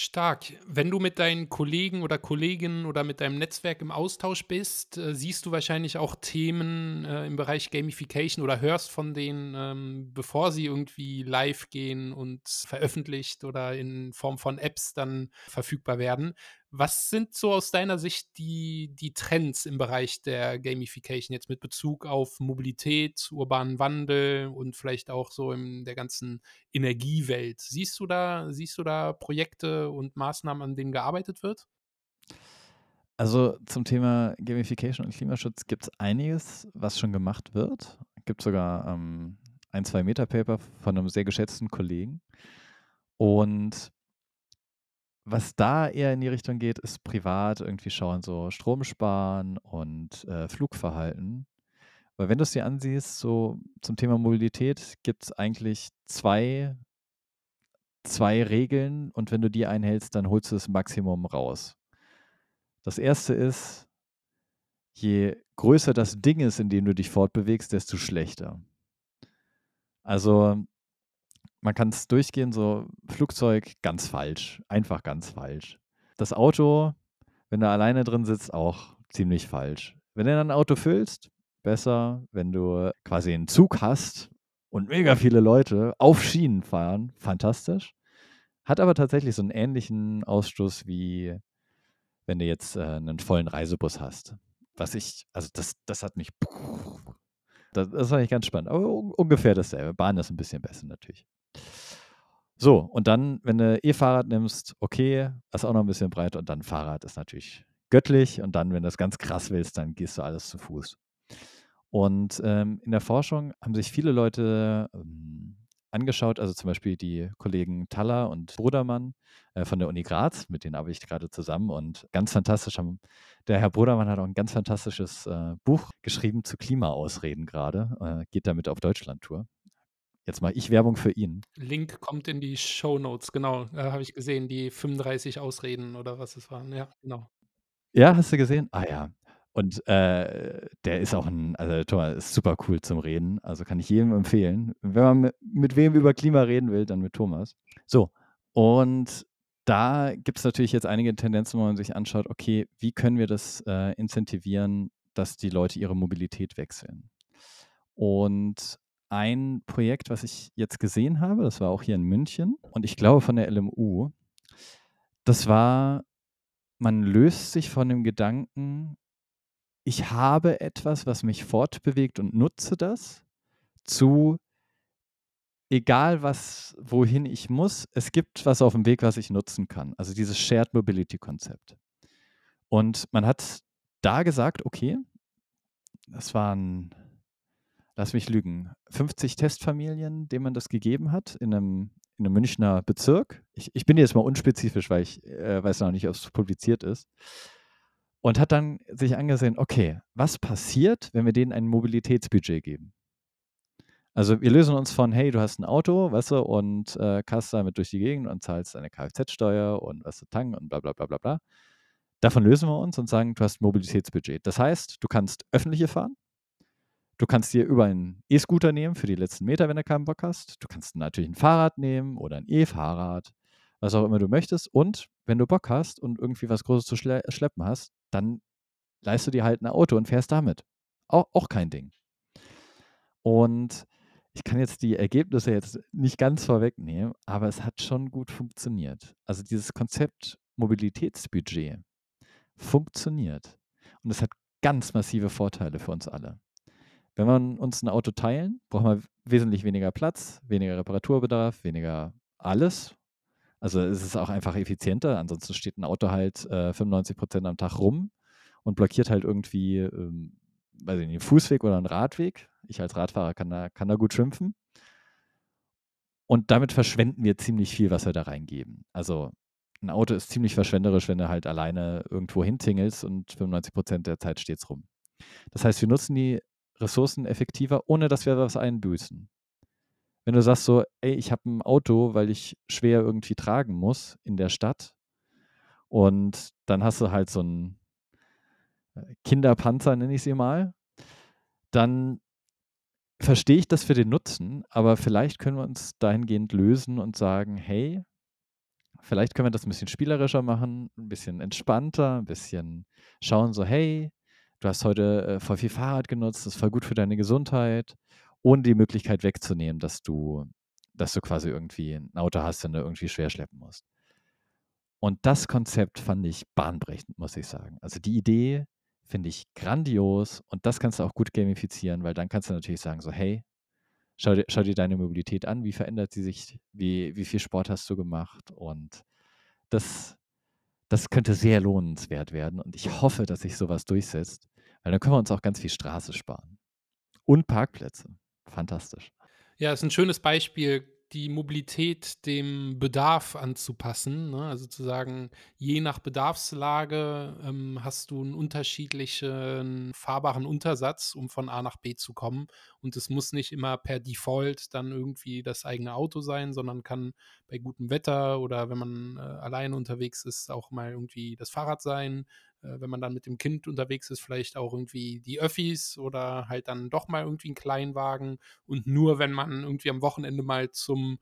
S1: Stark. Wenn du mit deinen Kollegen oder Kolleginnen oder mit deinem Netzwerk im Austausch bist, äh, siehst du wahrscheinlich auch Themen äh, im Bereich Gamification oder hörst von denen, ähm, bevor sie irgendwie live gehen und veröffentlicht oder in Form von Apps dann verfügbar werden. Was sind so aus deiner Sicht die, die Trends im Bereich der Gamification jetzt mit Bezug auf Mobilität, urbanen Wandel und vielleicht auch so in der ganzen Energiewelt? Siehst du da, siehst du da Projekte und Maßnahmen, an denen gearbeitet wird?
S2: Also zum Thema Gamification und Klimaschutz gibt es einiges, was schon gemacht wird. Es gibt sogar ähm, ein, zwei Metapaper von einem sehr geschätzten Kollegen. Und was da eher in die Richtung geht, ist privat irgendwie schauen, so Strom sparen und äh, Flugverhalten. Weil wenn du es dir ansiehst, so zum Thema Mobilität gibt es eigentlich zwei, zwei Regeln und wenn du die einhältst, dann holst du das Maximum raus. Das erste ist, je größer das Ding ist, in dem du dich fortbewegst, desto schlechter. Also man kann es durchgehen, so Flugzeug ganz falsch, einfach ganz falsch. Das Auto, wenn du alleine drin sitzt, auch ziemlich falsch. Wenn du dann ein Auto füllst, besser. Wenn du quasi einen Zug hast und mega viele Leute auf Schienen fahren, fantastisch. Hat aber tatsächlich so einen ähnlichen Ausstoß wie wenn du jetzt äh, einen vollen Reisebus hast. Was ich, also das, das hat mich, das, das war nicht ganz spannend, aber un ungefähr dasselbe. Bahn ist ein bisschen besser natürlich. So, und dann, wenn du E-Fahrrad nimmst, okay, ist auch noch ein bisschen breit und dann Fahrrad ist natürlich göttlich und dann, wenn du das ganz krass willst, dann gehst du alles zu Fuß. Und ähm, in der Forschung haben sich viele Leute ähm, angeschaut, also zum Beispiel die Kollegen Taller und Brudermann äh, von der Uni Graz, mit denen arbeite ich gerade zusammen und ganz fantastisch haben, der Herr Brudermann hat auch ein ganz fantastisches äh, Buch geschrieben zu Klimaausreden gerade, äh, geht damit auf Deutschlandtour. Jetzt mache ich Werbung für ihn.
S1: Link kommt in die Show Notes, genau, äh, habe ich gesehen, die 35 Ausreden oder was es waren, ja, genau.
S2: Ja, hast du gesehen? Ah ja. Und äh, der ist auch ein, also Thomas ist super cool zum Reden. Also kann ich jedem empfehlen. Wenn man mit, mit wem über Klima reden will, dann mit Thomas. So, und da gibt es natürlich jetzt einige Tendenzen, wo man sich anschaut, okay, wie können wir das äh, incentivieren, dass die Leute ihre Mobilität wechseln? Und ein Projekt, was ich jetzt gesehen habe, das war auch hier in München und ich glaube von der LMU, das war, man löst sich von dem Gedanken, ich habe etwas, was mich fortbewegt und nutze das, zu egal was, wohin ich muss, es gibt was auf dem Weg, was ich nutzen kann. Also dieses Shared Mobility Konzept. Und man hat da gesagt, okay, das waren, lass mich lügen, 50 Testfamilien, denen man das gegeben hat in einem, in einem Münchner Bezirk. Ich, ich bin jetzt mal unspezifisch, weil ich äh, weiß noch nicht, ob es publiziert ist und hat dann sich angesehen, okay, was passiert, wenn wir denen ein Mobilitätsbudget geben? Also wir lösen uns von, hey, du hast ein Auto, weißt du, und äh, kannst damit durch die Gegend und zahlst deine Kfz-Steuer und was du tanken und bla bla bla bla bla. Davon lösen wir uns und sagen, du hast ein Mobilitätsbudget. Das heißt, du kannst öffentliche fahren, du kannst dir über einen E-Scooter nehmen für die letzten Meter, wenn du keinen Bock hast. Du kannst natürlich ein Fahrrad nehmen oder ein E-Fahrrad, was auch immer du möchtest. Und wenn du Bock hast und irgendwie was Großes zu schle schleppen hast, dann leihst du dir halt ein Auto und fährst damit. Auch, auch kein Ding. Und ich kann jetzt die Ergebnisse jetzt nicht ganz vorwegnehmen, aber es hat schon gut funktioniert. Also dieses Konzept Mobilitätsbudget funktioniert. Und es hat ganz massive Vorteile für uns alle. Wenn wir uns ein Auto teilen, brauchen wir wesentlich weniger Platz, weniger Reparaturbedarf, weniger alles. Also es ist auch einfach effizienter. Ansonsten steht ein Auto halt äh, 95 Prozent am Tag rum und blockiert halt irgendwie, ähm, weiß ich nicht, einen Fußweg oder einen Radweg. Ich als Radfahrer kann da, kann da gut schimpfen. Und damit verschwenden wir ziemlich viel, was wir da reingeben. Also ein Auto ist ziemlich verschwenderisch, wenn du halt alleine irgendwo hintingelst und 95 Prozent der Zeit steht es rum. Das heißt, wir nutzen die Ressourcen effektiver, ohne dass wir was einbüßen. Wenn du sagst so, ey, ich habe ein Auto, weil ich schwer irgendwie tragen muss in der Stadt und dann hast du halt so einen äh, Kinderpanzer, nenne ich sie mal, dann verstehe ich das für den Nutzen, aber vielleicht können wir uns dahingehend lösen und sagen, hey, Vielleicht können wir das ein bisschen spielerischer machen, ein bisschen entspannter, ein bisschen schauen so: „Hey, du hast heute, äh, voll viel Fahrrad genutzt, das ist voll gut für deine Gesundheit“, ohne die Möglichkeit wegzunehmen, dass du dass du quasi irgendwie ein Auto hast, den du irgendwie schwer schleppen musst. Und das Konzept fand ich bahnbrechend, muss ich sagen. Also, die Idee finde ich grandios und das kannst du auch gut gamifizieren, weil dann kannst du natürlich sagen so: „Hey, Schau dir, schau dir deine Mobilität an, wie verändert sie sich, wie, wie viel Sport hast du gemacht und das, das könnte sehr lohnenswert werden und ich hoffe, dass sich sowas durchsetzt, weil dann können wir uns auch ganz viel Straße sparen. Und Parkplätze. Fantastisch.
S1: Ja, ist ein schönes Beispiel die Mobilität dem Bedarf anzupassen. Ne? Also zu sagen, je nach Bedarfslage ähm, hast du einen unterschiedlichen fahrbaren Untersatz, um von A nach B zu kommen. Und es muss nicht immer per Default dann irgendwie das eigene Auto sein, sondern kann bei gutem Wetter oder wenn man äh, alleine unterwegs ist, auch mal irgendwie das Fahrrad sein äh, wenn man dann mit dem Kind unterwegs ist, vielleicht auch irgendwie die Öffis oder halt dann doch mal irgendwie einen Kleinwagen und nur wenn man irgendwie am Wochenende mal zum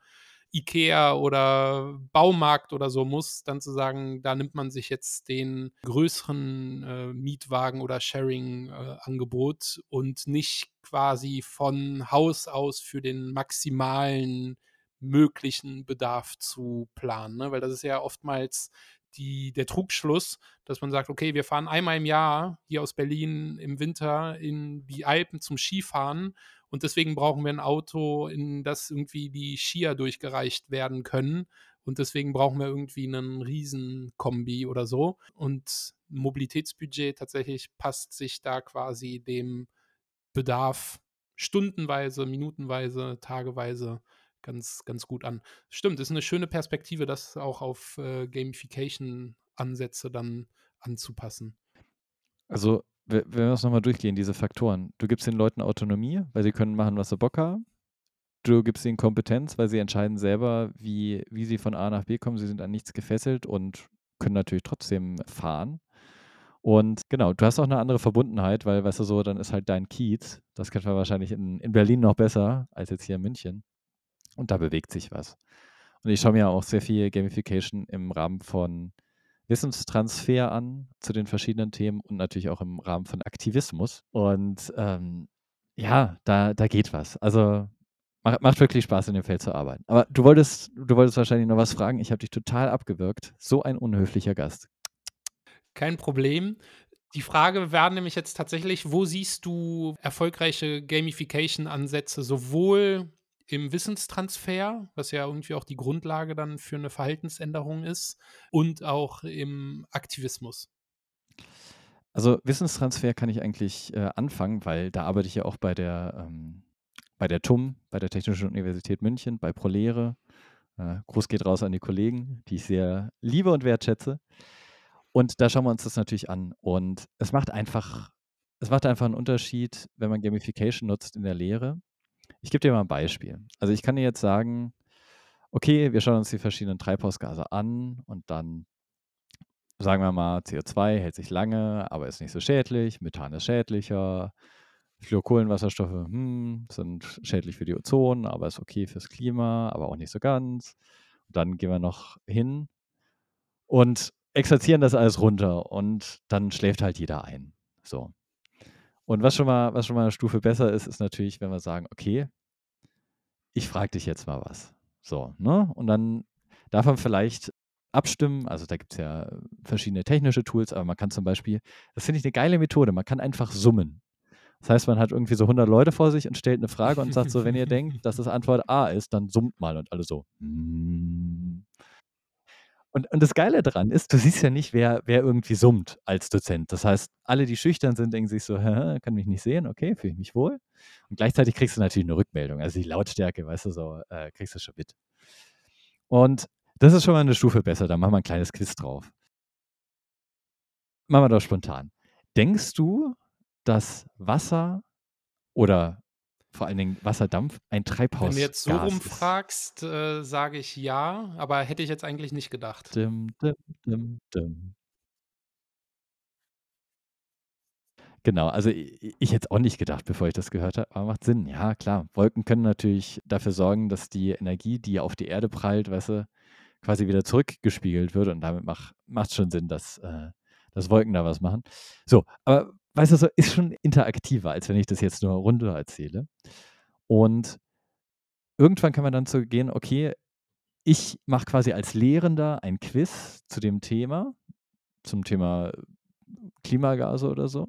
S1: Ikea oder Baumarkt oder so muss, dann zu sagen, da nimmt man sich jetzt den größeren äh, Mietwagen oder Sharing-Angebot äh, und nicht quasi von Haus aus für den maximalen möglichen Bedarf zu planen. Ne? Weil das ist ja oftmals die, der Trugschluss, dass man sagt, okay, wir fahren einmal im Jahr hier aus Berlin im Winter in die Alpen zum Skifahren und deswegen brauchen wir ein Auto, in das irgendwie die Skier durchgereicht werden können und deswegen brauchen wir irgendwie einen Riesenkombi oder so. Und Mobilitätsbudget tatsächlich passt sich da quasi dem Bedarf stundenweise, minutenweise, tageweise ganz, ganz gut an. Stimmt, ist eine schöne Perspektive, das auch auf äh, Gamification-Ansätze dann anzupassen.
S2: Also, wenn wir es nochmal durchgehen, diese Faktoren. Du gibst den Leuten Autonomie, weil sie können machen, was sie Bock haben. Du gibst ihnen Kompetenz, weil sie entscheiden selber, wie, wie sie von A nach B kommen. Sie sind an nichts gefesselt und können natürlich trotzdem fahren. Und genau, du hast auch eine andere Verbundenheit, weil, weißt du so, dann ist halt dein Kiez. Das kennt man wahrscheinlich in, in Berlin noch besser als jetzt hier in München. Und da bewegt sich was. Und ich schaue mir auch sehr viel Gamification im Rahmen von Wissenstransfer an zu den verschiedenen Themen und natürlich auch im Rahmen von Aktivismus. Und ähm, ja, da, da geht was. Also macht, macht wirklich Spaß, in dem Feld zu arbeiten. Aber du wolltest, du wolltest wahrscheinlich noch was fragen. Ich habe dich total abgewürgt. So ein unhöflicher Gast.
S1: Kein Problem. Die Frage wäre nämlich jetzt tatsächlich, wo siehst du erfolgreiche Gamification-Ansätze sowohl im Wissenstransfer, was ja irgendwie auch die Grundlage dann für eine Verhaltensänderung ist, und auch im Aktivismus.
S2: Also Wissenstransfer kann ich eigentlich äh, anfangen, weil da arbeite ich ja auch bei der, ähm, bei der TUM, bei der Technischen Universität München, bei ProLehre. Äh, Gruß geht raus an die Kollegen, die ich sehr liebe und wertschätze. Und da schauen wir uns das natürlich an. Und es macht einfach, es macht einfach einen Unterschied, wenn man Gamification nutzt in der Lehre ich gebe dir mal ein Beispiel. Also ich kann dir jetzt sagen, okay, wir schauen uns die verschiedenen Treibhausgase an und dann sagen wir mal, CO2 hält sich lange, aber ist nicht so schädlich, Methan ist schädlicher, Fluorkohlenwasserstoffe hm, sind schädlich für die Ozon, aber ist okay fürs Klima, aber auch nicht so ganz. Und dann gehen wir noch hin und exerzieren das alles runter und dann schläft halt jeder ein. So. Und was schon mal, was schon mal eine Stufe besser ist, ist natürlich, wenn wir sagen, okay, ich frage dich jetzt mal was. So, ne? Und dann darf man vielleicht abstimmen. Also da gibt es ja verschiedene technische Tools, aber man kann zum Beispiel, das finde ich eine geile Methode, man kann einfach summen. Das heißt, man hat irgendwie so 100 Leute vor sich und stellt eine Frage und sagt so, wenn ihr denkt, dass das Antwort A ist, dann summt mal und alle so. Mm. Und, und das Geile daran ist, du siehst ja nicht, wer, wer irgendwie summt als Dozent. Das heißt, alle, die schüchtern sind, denken sich so, Hä, kann mich nicht sehen, okay, fühle ich mich wohl. Und gleichzeitig kriegst du natürlich eine Rückmeldung. Also die Lautstärke, weißt du, so äh, kriegst du schon mit. Und das ist schon mal eine Stufe besser, da machen wir ein kleines Quiz drauf. Machen wir doch spontan. Denkst du, dass Wasser oder vor allen Dingen Wasserdampf ein Treibhaus.
S1: Wenn du jetzt so rumfragst, äh, sage ich ja, aber hätte ich jetzt eigentlich nicht gedacht.
S2: Dim, dim, dim, dim. Genau, also ich, ich hätte es auch nicht gedacht, bevor ich das gehört habe, aber macht Sinn. Ja, klar. Wolken können natürlich dafür sorgen, dass die Energie, die auf die Erde prallt, weißt du, quasi wieder zurückgespiegelt wird und damit macht es schon Sinn, dass, äh, dass Wolken da was machen. So, aber weißt du, so ist schon interaktiver, als wenn ich das jetzt nur runter erzähle. Und irgendwann kann man dann so gehen, okay, ich mache quasi als Lehrender ein Quiz zu dem Thema, zum Thema Klimagase oder so.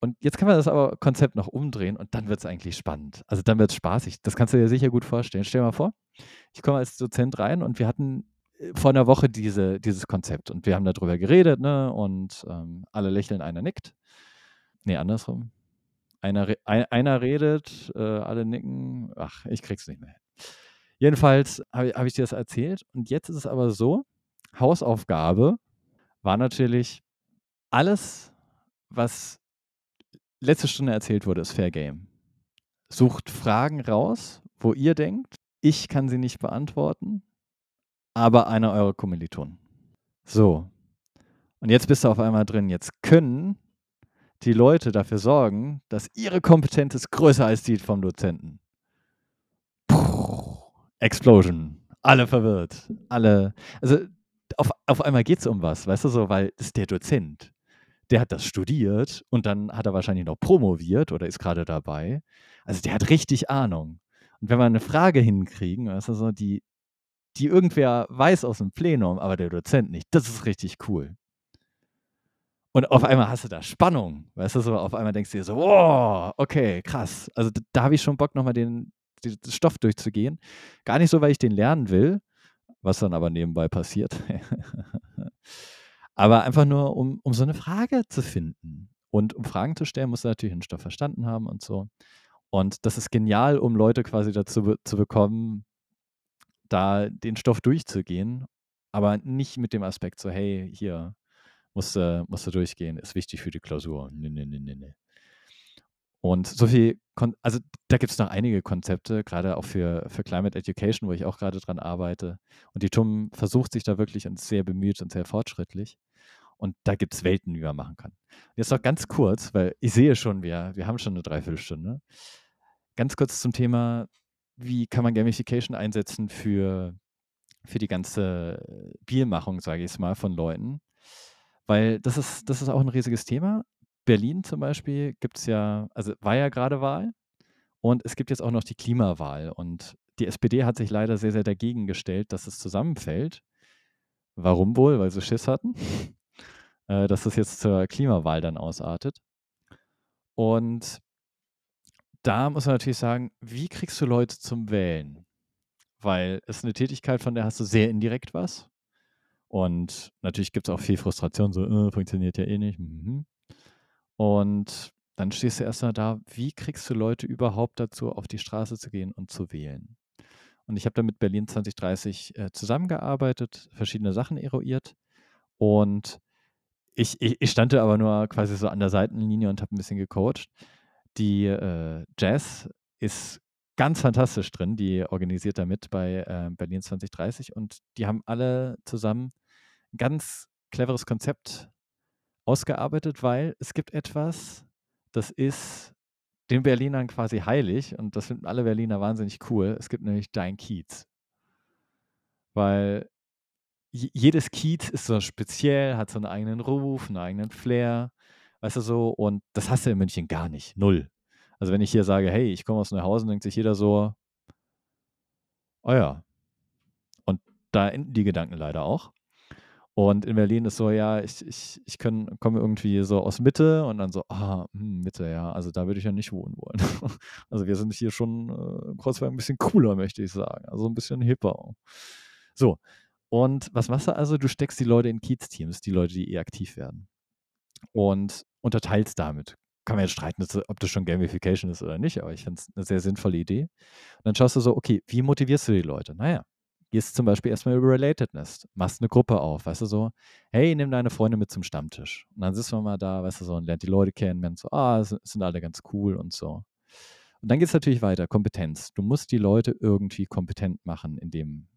S2: Und jetzt kann man das aber Konzept noch umdrehen und dann wird es eigentlich spannend. Also dann wird es spaßig. Das kannst du dir sicher gut vorstellen. Stell dir mal vor, ich komme als Dozent rein und wir hatten äh, vor einer Woche diese, dieses Konzept und wir haben darüber geredet, ne? Und ähm, alle lächeln, einer nickt. Nee, andersrum. Einer, ein, einer redet, äh, alle nicken. Ach, ich krieg's nicht mehr. Jedenfalls habe hab ich dir das erzählt. Und jetzt ist es aber so: Hausaufgabe war natürlich alles, was letzte Stunde erzählt wurde, ist Fair Game. Sucht Fragen raus, wo ihr denkt, ich kann sie nicht beantworten, aber einer eurer Kommilitonen. So. Und jetzt bist du auf einmal drin. Jetzt können die Leute dafür sorgen, dass ihre Kompetenz ist größer als die vom Dozenten. Puh, Explosion. Alle verwirrt. Alle. Also auf, auf einmal geht es um was, weißt du so, weil es ist der Dozent. Der hat das studiert und dann hat er wahrscheinlich noch promoviert oder ist gerade dabei. Also der hat richtig Ahnung. Und wenn wir eine Frage hinkriegen, weißt du so, die, die irgendwer weiß aus dem Plenum, aber der Dozent nicht, das ist richtig cool. Und auf einmal hast du da Spannung, weißt du, so auf einmal denkst du dir so, wow, okay, krass. Also da, habe ich schon Bock, nochmal den, den Stoff durchzugehen. Gar nicht so, weil ich den lernen will, was dann aber nebenbei passiert. aber einfach nur, um, um so eine Frage zu finden. Und um Fragen zu stellen, musst du natürlich den Stoff verstanden haben und so. Und das ist genial, um Leute quasi dazu zu bekommen, da den Stoff durchzugehen, aber nicht mit dem Aspekt so, hey, hier, musst du, musst du durchgehen, ist wichtig für die Klausur. Nee, nee, nee, nee, nee. Und so viel, Kon also da gibt es noch einige Konzepte, gerade auch für, für Climate Education, wo ich auch gerade dran arbeite. Und die TUM versucht sich da wirklich und sehr bemüht und sehr fortschrittlich. Und da gibt es Welten, wie man machen kann. Jetzt noch ganz kurz, weil ich sehe schon, wir, wir haben schon eine Dreiviertelstunde. Ganz kurz zum Thema, wie kann man Gamification einsetzen für, für die ganze Bielmachung, sage ich es mal, von Leuten. Weil das ist, das ist auch ein riesiges Thema. Berlin zum Beispiel gibt es ja, also war ja gerade Wahl und es gibt jetzt auch noch die Klimawahl. Und die SPD hat sich leider sehr, sehr dagegen gestellt, dass es zusammenfällt. Warum wohl? Weil sie Schiss hatten, äh, dass das jetzt zur Klimawahl dann ausartet. Und da muss man natürlich sagen, wie kriegst du Leute zum Wählen? Weil es ist eine Tätigkeit, von der hast du sehr indirekt was. Und natürlich gibt es auch viel Frustration, so, äh, funktioniert ja eh nicht. Mhm. Und dann stehst du erstmal da, wie kriegst du Leute überhaupt dazu, auf die Straße zu gehen und zu wählen? Und ich habe da mit Berlin 2030 äh, zusammengearbeitet, verschiedene Sachen eruiert. Und ich, ich, ich stand da aber nur quasi so an der Seitenlinie und habe ein bisschen gecoacht. Die äh, Jazz ist ganz fantastisch drin, die organisiert da mit bei äh, Berlin 2030 und die haben alle zusammen ganz cleveres Konzept ausgearbeitet, weil es gibt etwas, das ist den Berlinern quasi heilig und das finden alle Berliner wahnsinnig cool. Es gibt nämlich Dein Kiez. Weil jedes Kiez ist so speziell, hat so einen eigenen Ruf, einen eigenen Flair, weißt du so, und das hast du in München gar nicht, null. Also wenn ich hier sage, hey, ich komme aus Neuhausen, denkt sich jeder so, oh ja. Und da enden die Gedanken leider auch. Und in Berlin ist so, ja, ich, ich, ich komme irgendwie so aus Mitte und dann so, ah, hm, Mitte, ja, also da würde ich ja nicht wohnen wollen. also wir sind hier schon äh, Kreuzberg ein bisschen cooler, möchte ich sagen. Also ein bisschen hipper. So, und was machst du also? Du steckst die Leute in Kiez-Teams, die Leute, die eh aktiv werden. Und unterteilst damit. Kann man jetzt streiten, ob das schon Gamification ist oder nicht, aber ich finde es eine sehr sinnvolle Idee. Und dann schaust du so, okay, wie motivierst du die Leute? Naja, gehst zum Beispiel erstmal über Relatedness, machst eine Gruppe auf, weißt du so, hey, nimm deine Freunde mit zum Stammtisch. Und dann sitzen wir mal da, weißt du so, und lernt die Leute kennen, man so, ah, sind alle ganz cool und so. Und dann geht es natürlich weiter, Kompetenz. Du musst die Leute irgendwie kompetent machen in dem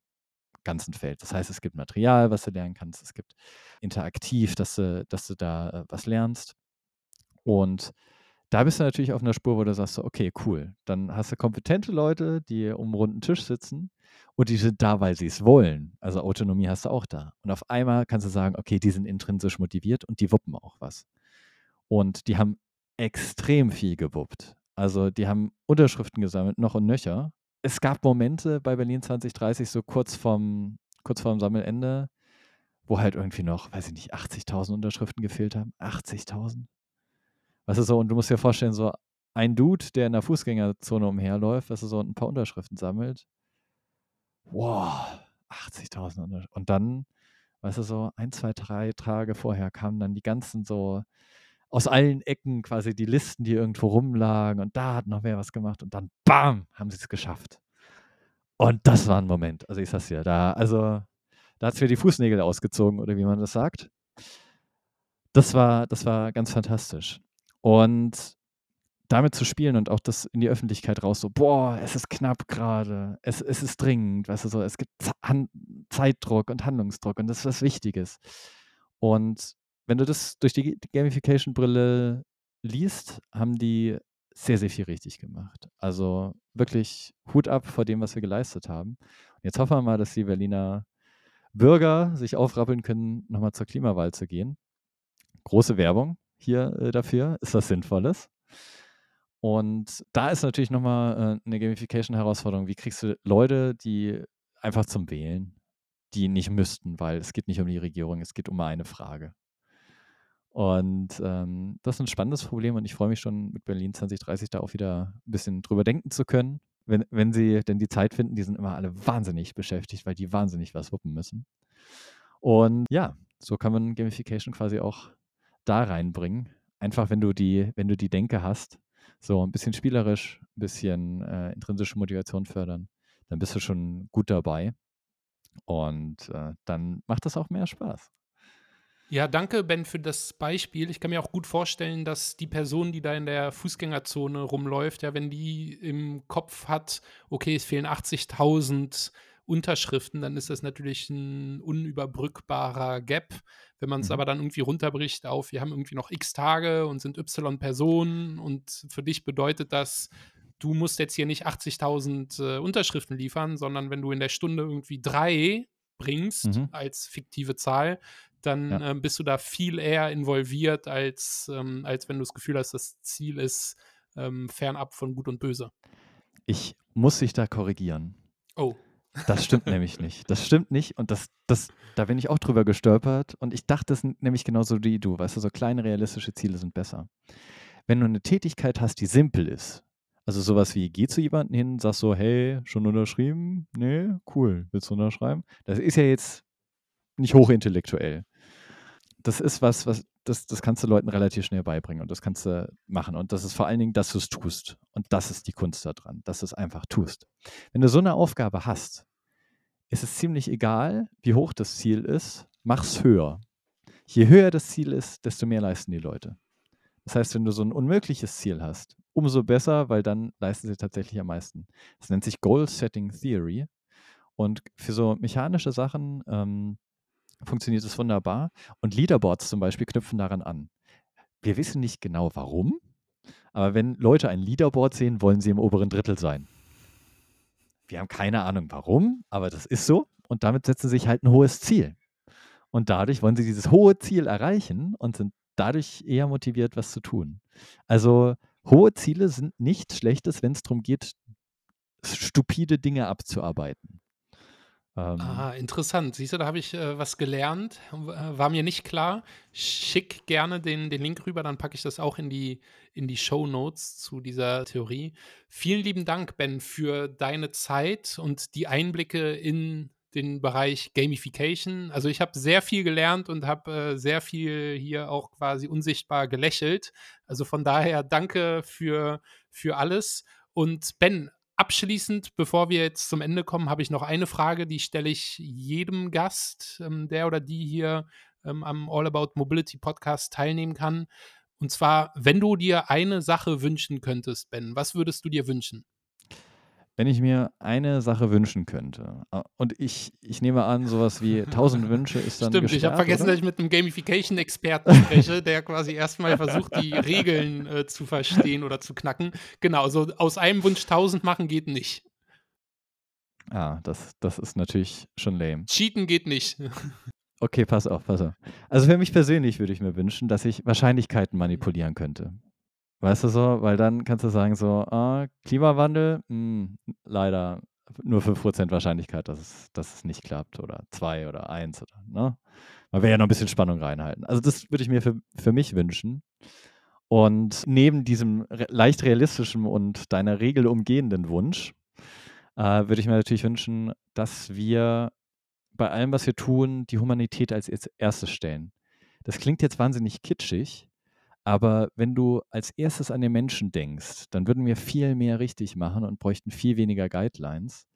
S2: ganzen Feld. Das heißt, es gibt Material, was du lernen kannst, es gibt interaktiv, dass du, dass du da äh, was lernst. Und da bist du natürlich auf einer Spur, wo du sagst, okay, cool, dann hast du kompetente Leute, die um einen runden Tisch sitzen und die sind da, weil sie es wollen. Also Autonomie hast du auch da. Und auf einmal kannst du sagen, okay, die sind intrinsisch motiviert und die wuppen auch was. Und die haben extrem viel gewuppt. Also die haben Unterschriften gesammelt, noch und nöcher es gab Momente bei Berlin 2030, so kurz vorm, kurz vorm Sammelende, wo halt irgendwie noch, weiß ich nicht, 80.000 Unterschriften gefehlt haben. 80.000? Weißt du so, und du musst dir vorstellen, so ein Dude, der in der Fußgängerzone umherläuft, weißt du so, und ein paar Unterschriften sammelt. Wow, 80.000 Unterschriften. Und dann, weißt du so, ein, zwei, drei Tage vorher kamen dann die ganzen so aus allen Ecken quasi die Listen, die irgendwo rumlagen und da hat noch wer was gemacht und dann BAM, haben sie es geschafft. Und das war ein Moment. Also ich sag's dir, da, also, da hat es mir die Fußnägel ausgezogen, oder wie man das sagt. Das war, das war ganz fantastisch. Und damit zu spielen und auch das in die Öffentlichkeit raus, so, boah, es ist knapp gerade, es, es ist dringend, weißt du so, es gibt Zeitdruck und Handlungsdruck und das ist was Wichtiges. Und wenn du das durch die Gamification-Brille liest, haben die sehr, sehr viel richtig gemacht. Also wirklich Hut ab vor dem, was wir geleistet haben. Und jetzt hoffen wir mal, dass die Berliner Bürger sich aufrappeln können, nochmal zur Klimawahl zu gehen. Große Werbung hier äh, dafür. Ist was Sinnvolles? Und da ist natürlich nochmal äh, eine Gamification-Herausforderung. Wie kriegst du Leute, die einfach zum Wählen, die nicht müssten, weil es geht nicht um die Regierung, es geht um eine Frage. Und ähm, das ist ein spannendes Problem und ich freue mich schon mit Berlin 2030 da auch wieder ein bisschen drüber denken zu können. Wenn, wenn sie denn die Zeit finden, die sind immer alle wahnsinnig beschäftigt, weil die wahnsinnig was wuppen müssen. Und ja, so kann man Gamification quasi auch da reinbringen. Einfach, wenn du die, wenn du die Denke hast, so ein bisschen spielerisch, ein bisschen äh, intrinsische Motivation fördern, dann bist du schon gut dabei. Und äh, dann macht das auch mehr Spaß.
S1: Ja, danke, Ben, für das Beispiel. Ich kann mir auch gut vorstellen, dass die Person, die da in der Fußgängerzone rumläuft, ja, wenn die im Kopf hat, okay, es fehlen 80.000 Unterschriften, dann ist das natürlich ein unüberbrückbarer Gap. Wenn man es mhm. aber dann irgendwie runterbricht auf, wir haben irgendwie noch x Tage und sind y Personen und für dich bedeutet das, du musst jetzt hier nicht 80.000 äh, Unterschriften liefern, sondern wenn du in der Stunde irgendwie drei bringst mhm. als fiktive Zahl, dann ja. ähm, bist du da viel eher involviert, als, ähm, als wenn du das Gefühl hast, das Ziel ist ähm, fernab von Gut und Böse.
S2: Ich muss dich da korrigieren.
S1: Oh.
S2: Das stimmt nämlich nicht. Das stimmt nicht. Und das, das, da bin ich auch drüber gestolpert. Und ich dachte es nämlich genauso wie du. Weißt du, so kleine realistische Ziele sind besser. Wenn du eine Tätigkeit hast, die simpel ist, also sowas wie, geh zu jemandem hin, sagst so, hey, schon unterschrieben? Nee, cool, willst du unterschreiben? Das ist ja jetzt nicht hochintellektuell. Das ist was, was das, das kannst du Leuten relativ schnell beibringen und das kannst du machen. Und das ist vor allen Dingen, dass du es tust. Und das ist die Kunst daran, dass du es einfach tust. Wenn du so eine Aufgabe hast, ist es ziemlich egal, wie hoch das Ziel ist, mach es höher. Je höher das Ziel ist, desto mehr leisten die Leute. Das heißt, wenn du so ein unmögliches Ziel hast, umso besser, weil dann leisten sie tatsächlich am meisten. Das nennt sich Goal Setting Theory. Und für so mechanische Sachen ähm, funktioniert es wunderbar. Und Leaderboards zum Beispiel knüpfen daran an. Wir wissen nicht genau warum, aber wenn Leute ein Leaderboard sehen, wollen sie im oberen Drittel sein. Wir haben keine Ahnung warum, aber das ist so. Und damit setzen sie sich halt ein hohes Ziel. Und dadurch wollen sie dieses hohe Ziel erreichen und sind dadurch eher motiviert, was zu tun. Also hohe Ziele sind nichts Schlechtes, wenn es darum geht, stupide Dinge abzuarbeiten.
S1: Ähm, ah, interessant. Siehst du, da habe ich äh, was gelernt. Äh, war mir nicht klar. Schick gerne den, den Link rüber, dann packe ich das auch in die, in die Show Notes zu dieser Theorie. Vielen lieben Dank, Ben, für deine Zeit und die Einblicke in den Bereich Gamification. Also ich habe sehr viel gelernt und habe äh, sehr viel hier auch quasi unsichtbar gelächelt. Also von daher danke für, für alles. Und Ben, abschließend, bevor wir jetzt zum Ende kommen, habe ich noch eine Frage, die stelle ich jedem Gast, ähm, der oder die hier ähm, am All About Mobility Podcast teilnehmen kann. Und zwar, wenn du dir eine Sache wünschen könntest, Ben, was würdest du dir wünschen?
S2: Wenn ich mir eine Sache wünschen könnte, äh, und ich, ich nehme an, sowas wie 1000 Wünsche ist dann.
S1: Stimmt,
S2: gesperrt,
S1: ich habe vergessen, oder? dass ich mit einem Gamification-Experten spreche, der quasi erstmal versucht, die Regeln äh, zu verstehen oder zu knacken. Genau, also aus einem Wunsch 1000 machen geht nicht.
S2: Ah, das, das ist natürlich schon lame.
S1: Cheaten geht nicht.
S2: Okay, pass auf, pass auf. Also für mich persönlich würde ich mir wünschen, dass ich Wahrscheinlichkeiten manipulieren könnte. Weißt du so? Weil dann kannst du sagen so, ah, Klimawandel, hm, leider nur 5% Wahrscheinlichkeit, dass es, dass es nicht klappt oder 2 oder 1 oder, ne? Man will ja noch ein bisschen Spannung reinhalten. Also das würde ich mir für, für mich wünschen. Und neben diesem re leicht realistischen und deiner Regel umgehenden Wunsch, äh, würde ich mir natürlich wünschen, dass wir bei allem, was wir tun, die Humanität als erstes stellen. Das klingt jetzt wahnsinnig kitschig, aber wenn du als erstes an den Menschen denkst, dann würden wir viel mehr richtig machen und bräuchten viel weniger Guidelines.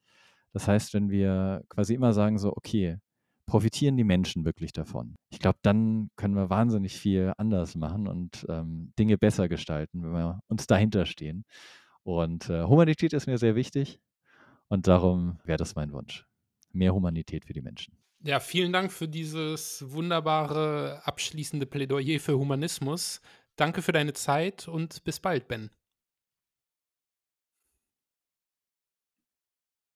S2: Das heißt, wenn wir quasi immer sagen, so, okay, profitieren die Menschen wirklich davon? Ich glaube, dann können wir wahnsinnig viel anders machen und ähm, Dinge besser gestalten, wenn wir uns dahinter stehen. Und äh, Humanität ist mir sehr wichtig und darum wäre das mein Wunsch. Mehr Humanität für die Menschen.
S1: Ja, vielen Dank für dieses wunderbare abschließende Plädoyer für Humanismus. Danke für deine Zeit und bis bald, Ben.